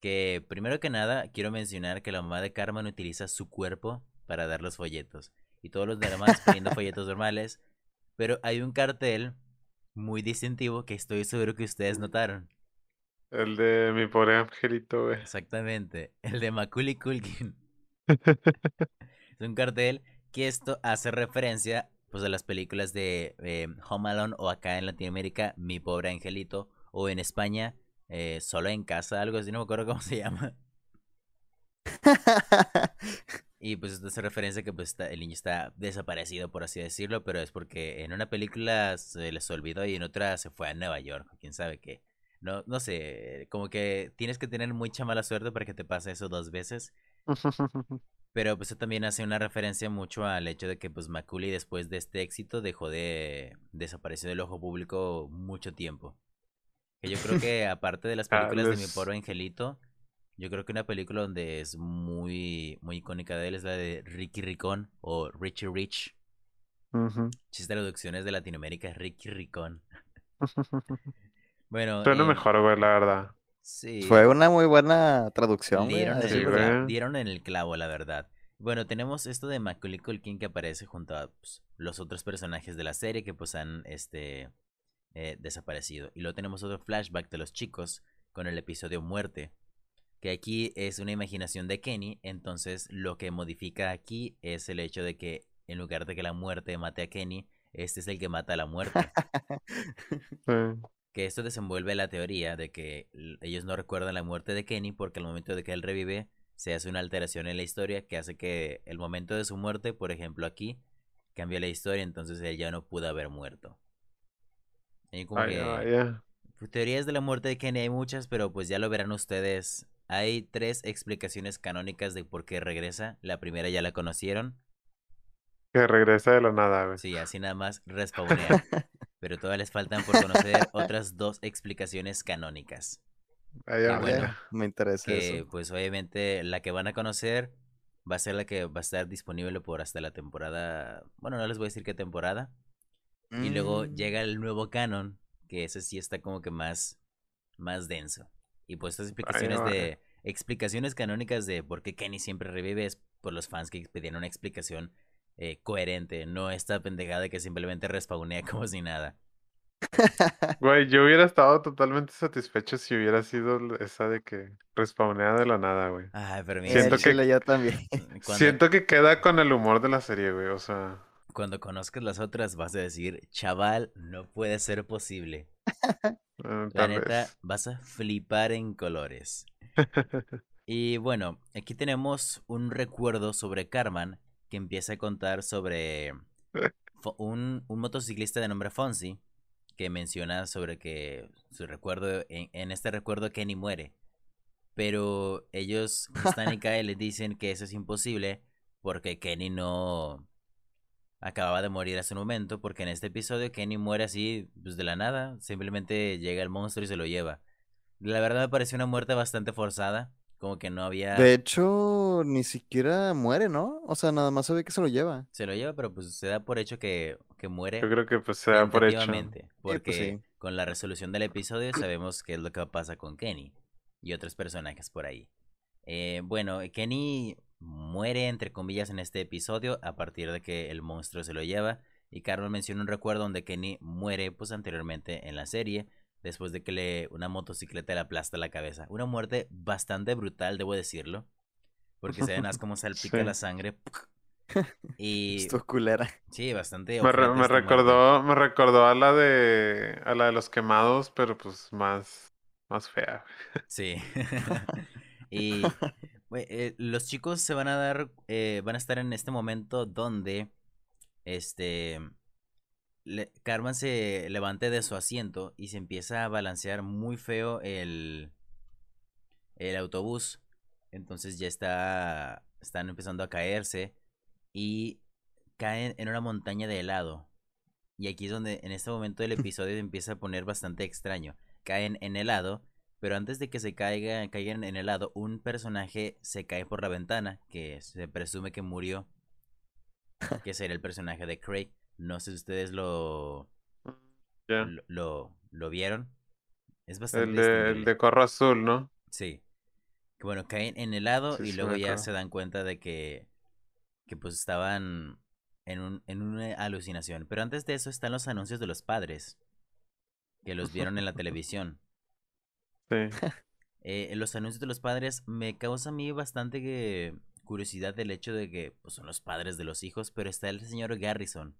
Que primero que nada quiero mencionar que la mamá de Carmen utiliza su cuerpo para dar los folletos. Y todos los demás poniendo folletos normales. Pero hay un cartel muy distintivo que estoy seguro que ustedes notaron. El de mi pobre angelito, güey. Exactamente, el de Macaulay Culkin. Es un cartel que esto hace referencia pues a las películas de eh, Home Alone o acá en Latinoamérica Mi Pobre Angelito o en España eh, Solo en Casa, algo así, no me acuerdo cómo se llama. Y pues esto hace referencia que pues está- el niño está desaparecido por así decirlo, pero es porque en una película se les olvidó y en otra se fue a Nueva York, o quién sabe qué. No, no sé, como que tienes que tener mucha mala suerte para que te pase eso dos veces. Pero pues eso también hace una referencia mucho al hecho de que pues Macaulay después de este éxito dejó de desaparecer del ojo público mucho tiempo. Que yo creo que aparte de las películas de Mi Pobre Angelito, yo creo que una película donde es muy, muy icónica de él es la de Ricky Ricón o Richie Rich. Chiste traducciones de Latinoamérica Ricky Ricón. bueno. Suena eh, mejor, güey, la verdad. Sí. Fue una muy buena traducción. Dieron, el, dieron en el clavo, la verdad. Bueno, tenemos esto de Macaulay Culkin que aparece junto a pues, los otros personajes de la serie que pues han este eh, desaparecido. Y luego tenemos otro flashback de los chicos con el episodio Muerte. Que aquí es una imaginación de Kenny. Entonces lo que modifica aquí es el hecho de que en lugar de que la muerte mate a Kenny, este es el que mata a la muerte. que esto desenvuelve la teoría de que ellos no recuerdan la muerte de Kenny porque al momento de que él revive se hace una alteración en la historia que hace que el momento de su muerte, por ejemplo aquí, cambia la historia, entonces él ya no pudo haber muerto. Y como que, pues, teorías de la muerte de Kenny hay muchas, pero pues ya lo verán ustedes. Hay tres explicaciones canónicas de por qué regresa. La primera ya la conocieron. Que regresa de la nada, güey. Sí, así nada más respawnea. pero todavía les faltan por conocer otras dos explicaciones canónicas. bueno, me interesa que, Pues obviamente la que van a conocer va a ser la que va a estar disponible por hasta la temporada. Bueno, no les voy a decir qué temporada. Y luego mm. llega el nuevo canon, que ese sí está como que más, más denso. Y pues estas explicaciones de explicaciones canónicas de por qué Kenny siempre revive es por los fans que pedían una explicación eh, coherente, no esta pendejada que simplemente respawnea como si nada. Güey, yo hubiera estado totalmente satisfecho si hubiera sido esa de que respawnea de la nada, güey. Ay, pero Siento que yo también. Siento que queda con el humor de la serie, güey, o sea. Cuando conozcas las otras vas a decir, chaval, no puede ser posible. Ah, la neta, vas a flipar en colores. y bueno, aquí tenemos un recuerdo sobre Carmen que empieza a contar sobre un, motociclista de nombre Fonsi que menciona sobre que su recuerdo, en, este recuerdo Kenny muere. Pero ellos, Stan y Kyle, le dicen que eso es imposible porque Kenny no acababa de morir hace un momento, porque en este episodio Kenny muere así, pues de la nada, simplemente llega el monstruo y se lo lleva. La verdad me pareció una muerte bastante forzada, como que no había... De hecho, ni siquiera muere, ¿no? O sea, nada más se ve que se lo lleva. Se lo lleva, pero pues se da por hecho que, que muere. Yo creo que pues se da por hecho. Pues, porque con la resolución del episodio sabemos qué es lo que pasa con Kenny y otros personajes por ahí. Eh, bueno, Kenny muere, entre comillas, en este episodio a partir de que el monstruo se lo lleva. Y Carmen menciona un recuerdo donde Kenny muere, pues anteriormente en la serie, después de que le una motocicleta le aplasta la cabeza. Una muerte bastante brutal, debo decirlo. Porque se ven como salpica la sangre. Y. Esto culera. Sí, bastante. Me, me recordó, me recordó a la de. a la de los quemados, pero pues más. más fea. Sí. y eh, los chicos se van a dar. Eh, van a estar en este momento donde. Este. Carmen se levante de su asiento y se empieza a balancear muy feo el, el autobús. Entonces ya está, están empezando a caerse y caen en una montaña de helado. Y aquí es donde en este momento el episodio empieza a poner bastante extraño. Caen en helado, pero antes de que se caiga, caigan en helado, un personaje se cae por la ventana, que se presume que murió. Que sería el personaje de Craig. No sé si ustedes lo, lo, lo, vieron. Es bastante. El de, el de corro azul, ¿no? Sí. Que bueno, caen en helado y luego ya se dan cuenta de que, que pues estaban en, un, en una alucinación. Pero antes de eso están los anuncios de los padres. Que los vieron en la televisión. Sí. Eh, los anuncios de los padres me causa a mí bastante curiosidad del hecho de que pues, son los padres de los hijos, pero está el señor Garrison.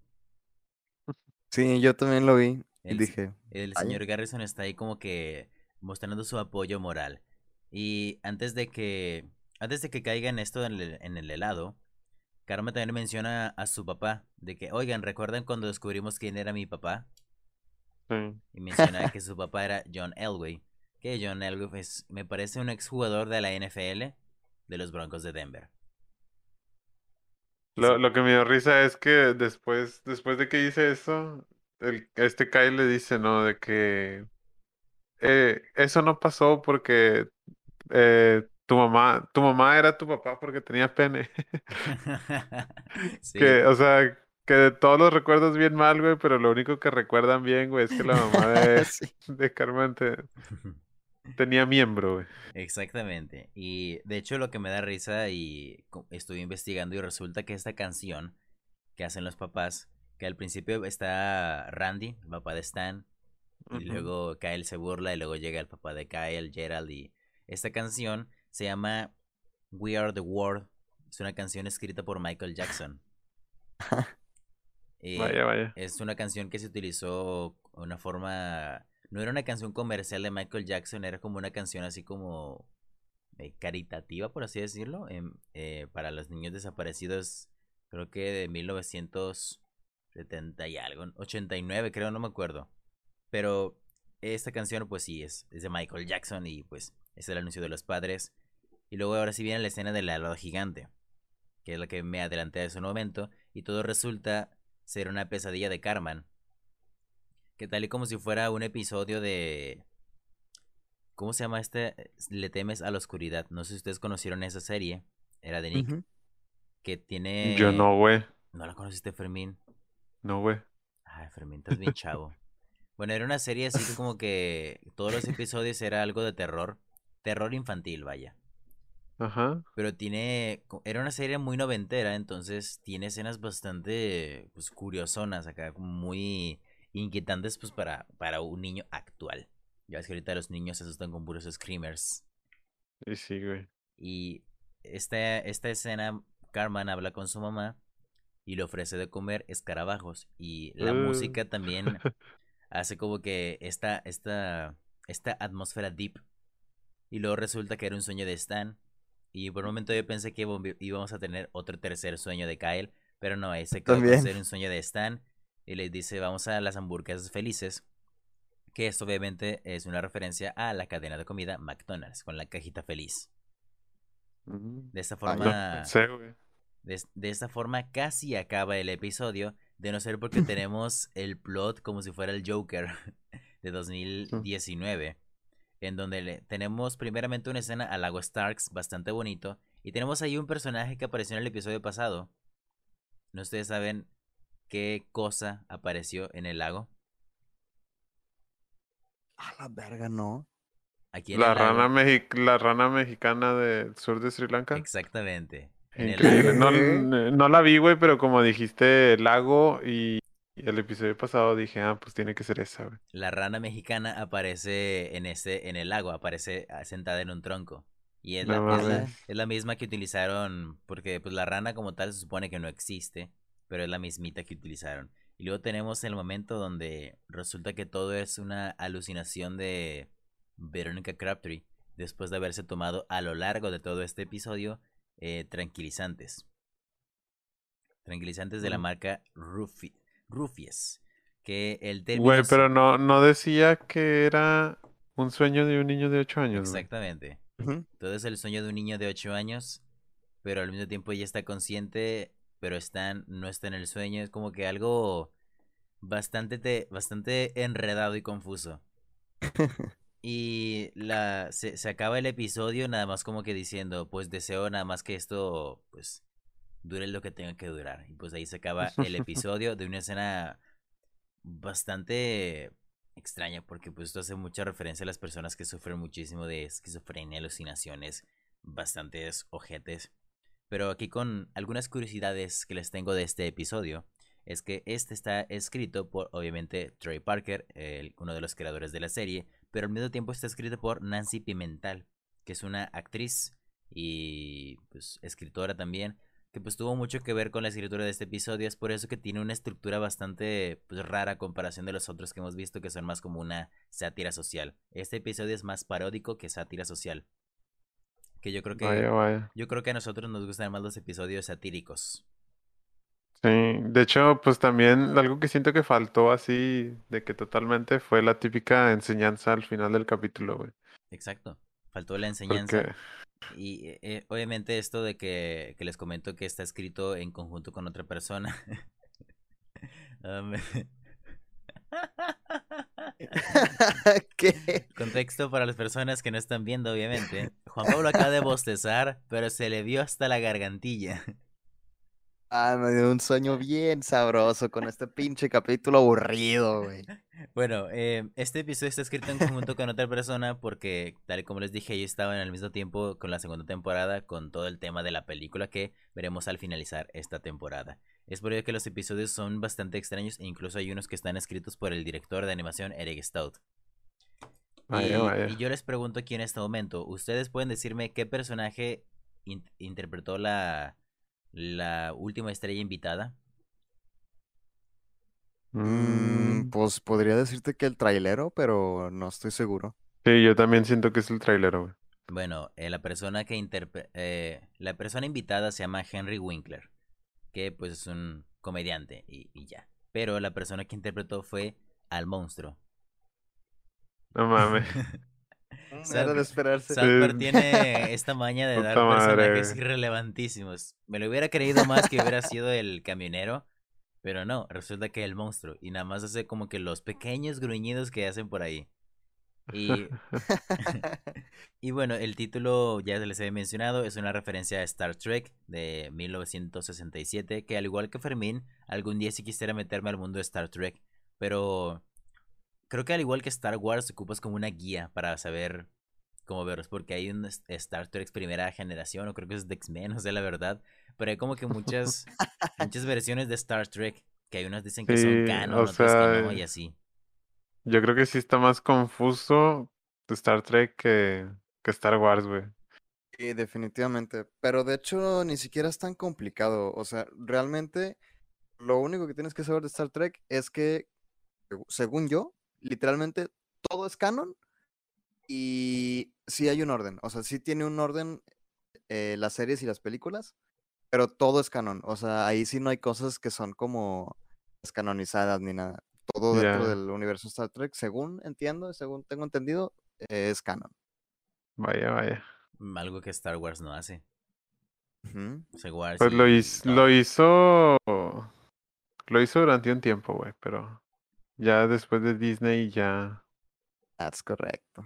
Sí, yo también lo vi y dije. El señor Garrison está ahí como que mostrando su apoyo moral. Y antes de que antes de que caigan esto en el, en el helado, Carmen también menciona a su papá de que, oigan, ¿recuerdan cuando descubrimos quién era mi papá? Y menciona que su papá era John Elway. Que John Elway me parece un exjugador de la NFL de los Broncos de Denver. Lo, lo que me dio risa es que después, después de que hice eso, el, este Kyle le dice, ¿no? De que eh, eso no pasó porque eh, tu mamá, tu mamá era tu papá porque tenía pene. Sí, Que, o sea, que de todos los recuerdos bien mal, güey, pero lo único que recuerdan bien, güey, es que la mamá de, Sí. de Carmen te- tenía miembro, güey. exactamente. Y de hecho lo que me da risa y estuve investigando y resulta que esta canción que hacen los papás, que al principio está Randy, el papá de Stan, y luego Kyle se burla y luego llega el papá de Kyle, Gerald, y esta canción se llama We Are the World. Es una canción escrita por Michael Jackson. Eh, Vaya, vaya. Es una canción que se utilizó una forma... No era una canción comercial de Michael Jackson, era como una canción así como eh, caritativa, por así decirlo, em, eh, para los niños desaparecidos, creo que de 1970 y algo, 89 creo, no me acuerdo. Pero esta canción pues sí, es, es de Michael Jackson y pues es el anuncio de los padres. Y luego ahora sí viene la escena del helado gigante, que es la que me adelanté a ese momento, y todo resulta ser una pesadilla de Carmen. Que tal y como si fuera un episodio de... ¿Cómo se llama este? Le temes a la oscuridad. No sé si ustedes conocieron esa serie. Era de Nick. Que tiene... Yo no, güey. ¿No la conociste, Fermín? No, güey. Ay, Fermín, estás bien chavo. Bueno, era una serie así que como que todos los episodios era algo de terror. Terror infantil, vaya. Ajá. Pero tiene. Era una serie muy noventera, entonces tiene escenas bastante pues, curiosonas acá, como muy inquietantes pues para, para un niño actual. Ya ves que ahorita los niños se asustan con puros screamers. Y sí, güey. Y esta, esta escena, Carmen habla con su mamá y le ofrece de comer escarabajos. Y la Uh. música también hace como que esta, esta, esta atmósfera deep. Y luego resulta que era un sueño de Stan. Y por un momento yo pensé que íbam- íbamos a tener otro tercer sueño de Kyle. Pero no, ese quedó con También. ser un sueño de Stan. Y le dice, vamos a las hamburguesas felices. Que esto obviamente es una referencia a la cadena de comida McDonald's con la cajita feliz. Mm. De esta No forma, de esta forma casi acaba el episodio, de no ser porque tenemos el plot como si fuera el Joker de 2019, en donde le- tenemos primeramente una escena al lago Starks bastante bonito, y tenemos ahí un personaje que apareció en el episodio pasado. ¿No ustedes saben qué cosa apareció en el lago? A la verga, no. Aquí en La el rana, mexi- la rana mexicana del sur de Sri Lanka. Exactamente. El Increíble. No, la vi, güey, pero como dijiste lago y y el episodio pasado dije, ah, pues tiene que ser esa, güey. La rana mexicana aparece en ese, en el lago, aparece sentada en un tronco. Y es la, es la misma que utilizaron, porque pues la rana como tal se supone que no existe, pero es la mismita que utilizaron. Y luego tenemos el momento donde resulta que todo es una alucinación de Verónica Crabtree, después de haberse tomado a lo largo de todo este episodio eh, tranquilizantes. Tranquilizantes de la Mm. marca Rufi, Rufies. Que el término... Güey, pero no, no decía que era un sueño de un niño de 8 años, güey. Exactamente. Todo es el sueño de un niño de 8 años, pero al mismo tiempo ella está consciente, pero está, en- no está en el sueño. Es como que algo bastante, te- bastante enredado y confuso. Y la, se, se acaba el episodio nada más como que diciendo, pues deseo nada más que esto pues dure lo que tenga que durar. Y pues ahí se acaba el episodio de una escena bastante extraña porque pues esto hace mucha referencia a las personas que sufren muchísimo de esquizofrenia, alucinaciones, bastantes ojetes. Pero aquí con algunas curiosidades que les tengo de este episodio es que este está escrito por obviamente Trey Parker, el- uno de los creadores de la serie, pero al mismo tiempo está escrito por Nancy Pimental, que es una actriz y pues escritora también, que pues tuvo mucho que ver con la escritura de este episodio, es por eso que tiene una estructura bastante pues, rara comparación de los otros que hemos visto que son más como una sátira social. Este episodio es más paródico que sátira social. Que yo creo que Vaya, vaya. yo creo que a nosotros nos gustan más los episodios satíricos. Sí, de hecho, pues también algo que siento que faltó así, de que totalmente fue la típica enseñanza al final del capítulo, güey. Exacto. Faltó la enseñanza. Porque, Y eh, obviamente esto de que, que les comento que está escrito en conjunto con otra persona. Um, ¿Qué? Contexto para las personas que no están viendo, obviamente. Juan Pablo acaba de bostezar, pero se le vio hasta la gargantilla. Ah, me dio un sueño bien sabroso con este pinche capítulo aburrido, güey. Bueno, eh, este episodio está escrito en conjunto con otra persona porque, tal y como les dije, ellos estaban al mismo tiempo con la segunda temporada con todo el tema de la película que veremos al finalizar esta temporada. Es por ello que los episodios son bastante extraños e incluso hay unos que están escritos por el director de animación Eric Stout. Vaya, y, vaya. y yo les pregunto aquí en este momento, ¿ustedes pueden decirme qué personaje in- interpretó la, la última estrella invitada? Mm, Mm, pues podría decirte que el trailero, pero no estoy seguro. sí, yo también siento que es el trailero, güey. Bueno, eh, la persona que interpre- eh, la persona invitada se llama Henry Winkler, que pues es un comediante y, y ya. Pero la persona que interpretó fue al monstruo. No mames. Era de esperarse. South tiene esta maña de dar madre, personajes irrelevantísimos. Me lo hubiera creído más que hubiera sido el camionero, pero no, resulta que el monstruo. Y nada más hace como que los pequeños gruñidos que hacen por ahí. Y, y bueno, el título ya se les había mencionado, es una referencia a Star Trek de 1967, que al igual que Fermín, algún día sí quisiera meterme al mundo de Star Trek, pero creo que al igual que Star Wars, ocupas como una guía para saber cómo verlos, porque hay un Star Trek primera generación, o creo que es de X-Men, no sé la verdad, pero hay como que muchas, muchas versiones de Star Trek, que hay unas dicen que son canon, otras que no, y así. Yo creo que sí está más confuso Star Trek que, Star Wars, güey. Sí, definitivamente. Pero de hecho ni siquiera es tan complicado. O sea, realmente lo único que tienes que saber de Star Trek es que, según yo, literalmente todo es canon y sí hay un orden. O sea, sí tiene un orden eh, las series y las películas, pero todo es canon. O sea, ahí sí no hay cosas que son como descanonizadas ni nada. Todo dentro del universo Star Trek, según entiendo, según tengo entendido, eh, es canon. Vaya, vaya. Mm, Algo que Star Wars no hace. Wars Pues lo, y hiz- todo. lo hizo. Lo hizo durante un tiempo, güey, pero ya después de Disney ya. That's correcto.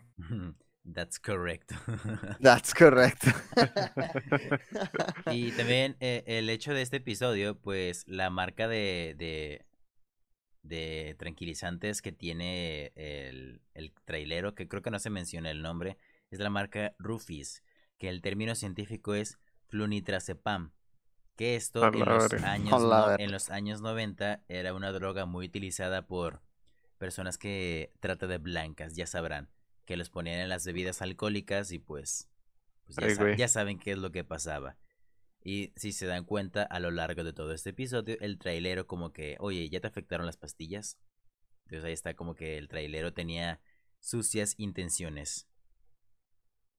That's correct. That's correcto. y también eh, el hecho de este episodio, pues la marca de, de, de tranquilizantes que tiene el, el trailero, que creo que no se menciona el nombre, es la marca Rufis, que el término científico es flunitrazepam. Que esto en los, años no- en los años 90 era una droga muy utilizada por personas que trata de blancas, ya sabrán, que los ponían en las bebidas alcohólicas y pues, pues ya, Ay, ya saben qué es lo que pasaba. Y si se dan cuenta a lo largo de todo este episodio, el trailero como que, oye, ¿ya te afectaron las pastillas? Entonces ahí está como que el trailero tenía sucias intenciones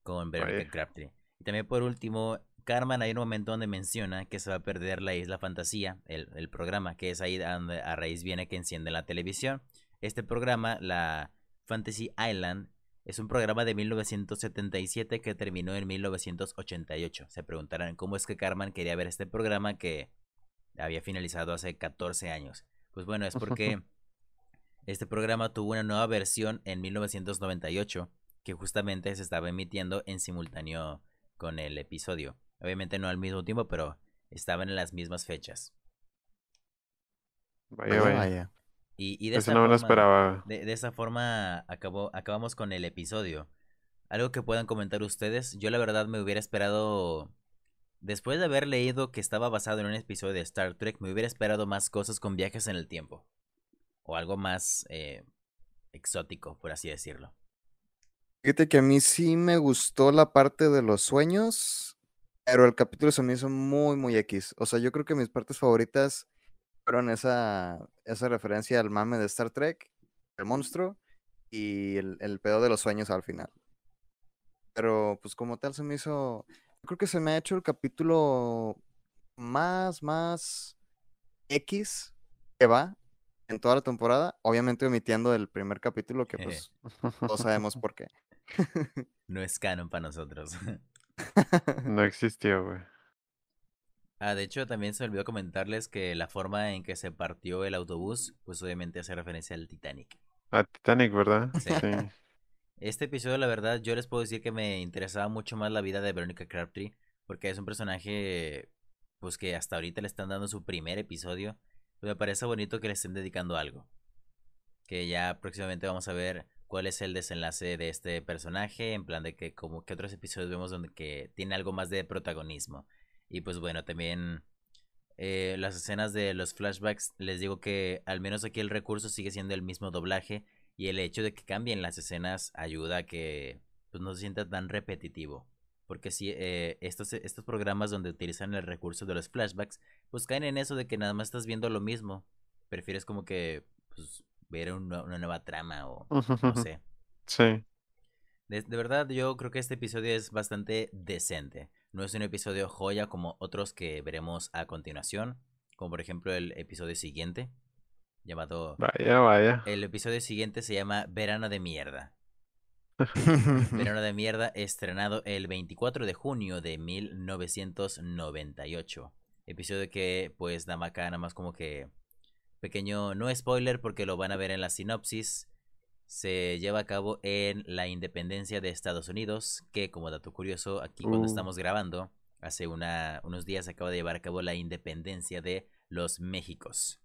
con Veronica. Crabtree. Y también por último, Carmen hay un momento donde menciona que se va a perder la Isla Fantasía, el, el programa, que es ahí donde a raíz viene que enciende la televisión. Este programa, la Fantasy Island, es un programa de 1977 que terminó en 1988. Se preguntarán cómo es que Carmen quería ver este programa que había finalizado hace 14 años. Pues bueno, es porque este programa tuvo una nueva versión en 1998 que justamente se estaba emitiendo en simultáneo con el episodio. Obviamente no al mismo tiempo, pero estaban en las mismas fechas. Vaya, Vaya, vaya. Y, y de Eso esta no forma- esperaba. De, de esa forma acabó, acabamos con el episodio. Algo que puedan comentar ustedes. Yo la verdad me hubiera esperado. Después de haber leído que estaba basado en un episodio de Star Trek, me hubiera esperado más cosas con viajes en el tiempo. O algo más eh, exótico, por así decirlo. Fíjate que a mí sí me gustó la parte de los sueños, pero el capítulo se me hizo muy, muy X. O sea, yo creo que mis partes favoritas fueron esa, esa referencia al mame de Star Trek, el monstruo, y el, el pedo de los sueños al final. Pero pues como tal se me hizo, creo que se me ha hecho el capítulo más, más X que va en toda la temporada, obviamente omitiendo el primer capítulo que pues todos sabemos por qué. No es canon para nosotros. No existió, güey. Ah, de hecho, también se olvidó comentarles que la forma en que se partió el autobús, pues obviamente hace referencia al Titanic. A Titanic, ¿verdad? Sí. Sí. Este episodio, la verdad, yo les puedo decir que me interesaba mucho más la vida de Veronica Crabtree, porque es un personaje, pues que hasta ahorita le están dando su primer episodio. Pues me parece bonito que le estén dedicando algo. Que ya próximamente vamos a ver cuál es el desenlace de este personaje, en plan de que como que otros episodios vemos donde que tiene algo más de protagonismo. Y pues bueno, también eh, las escenas de los flashbacks, les digo que al menos aquí el recurso sigue siendo el mismo doblaje y el hecho de que cambien las escenas ayuda a que pues, no se sienta tan repetitivo. Porque si eh, estos, estos programas donde utilizan el recurso de los flashbacks, pues caen en eso de que nada más estás viendo lo mismo. Prefieres como que pues, ver una, una nueva trama o no sé. Sí. De, de, verdad, yo creo que este episodio es bastante decente. No es un episodio joya como otros que veremos a continuación. Como por ejemplo el episodio siguiente. Llamado. Vaya, vaya. El episodio siguiente se llama Verano de Mierda. Verano de Mierda, estrenado el 24 de junio de 1998. Episodio que, pues, da acá nada más como que. Pequeño, no spoiler porque lo van a ver en la sinopsis se lleva a cabo en la independencia de Estados Unidos, que como dato curioso, aquí cuando Uh. estamos grabando, hace una, unos días se acaba de llevar a cabo la independencia de los Méxicos.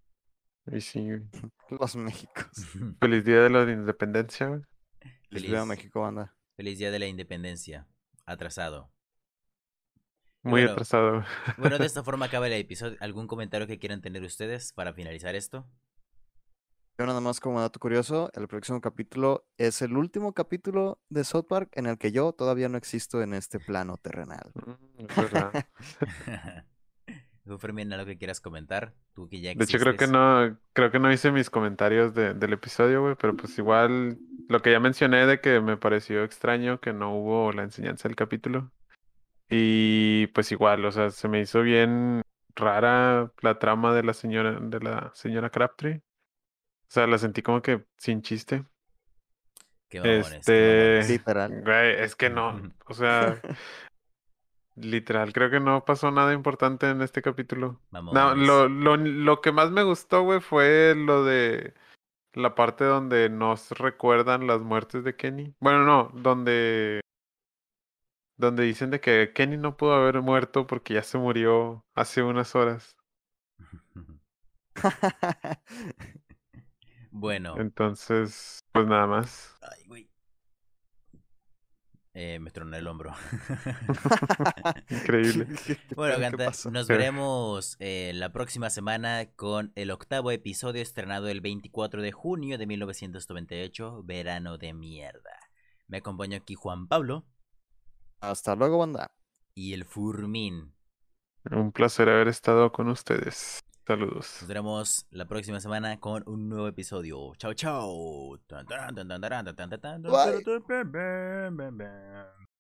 Sí, güey. Los Méxicos. Feliz día de la independencia. Les Feliz. veo a México, banda. Feliz día de la independencia. Atrasado. Muy bueno, atrasado. Bueno, de esta forma acaba el episodio. ¿Algún comentario que quieran tener ustedes para finalizar esto? Yo nada más como dato curioso, el próximo capítulo es el último capítulo de South Park en el que yo todavía no existo en este plano terrenal. Mm. Tú, Fermín, algo que quieras comentar. Tú que ya De hecho, creo que existes. no, creo que no hice mis comentarios de- del episodio, güey, pero pues igual lo que ya mencioné de que me pareció extraño que no hubo la enseñanza del capítulo. Y pues igual, o sea, se me hizo bien rara la trama de la señora, de la señora Crabtree. O sea, la sentí como que sin chiste. Qué mamones, Este, mamones. Literal. güey, es que no, o sea, literal, creo que no pasó nada importante en este capítulo. No, lo, lo, lo que más me gustó, güey, fue lo de la parte donde nos recuerdan las muertes de Kenny. Bueno, no, donde donde dicen de que Kenny no pudo haber muerto porque ya se murió hace unas horas. Bueno. Entonces, pues nada más. Ay, güey. Eh, me troné el hombro. Increíble. ¿Qué Bueno, Ganta, nos veremos eh, la próxima semana con el octavo episodio estrenado el 24 de junio de 1998, Verano de Mierda. Me acompaña aquí Juan Pablo Hasta luego, banda. y el Furmín. Un placer haber estado con ustedes. Saludos. Nos veremos la próxima semana con un nuevo episodio. Chao, chao.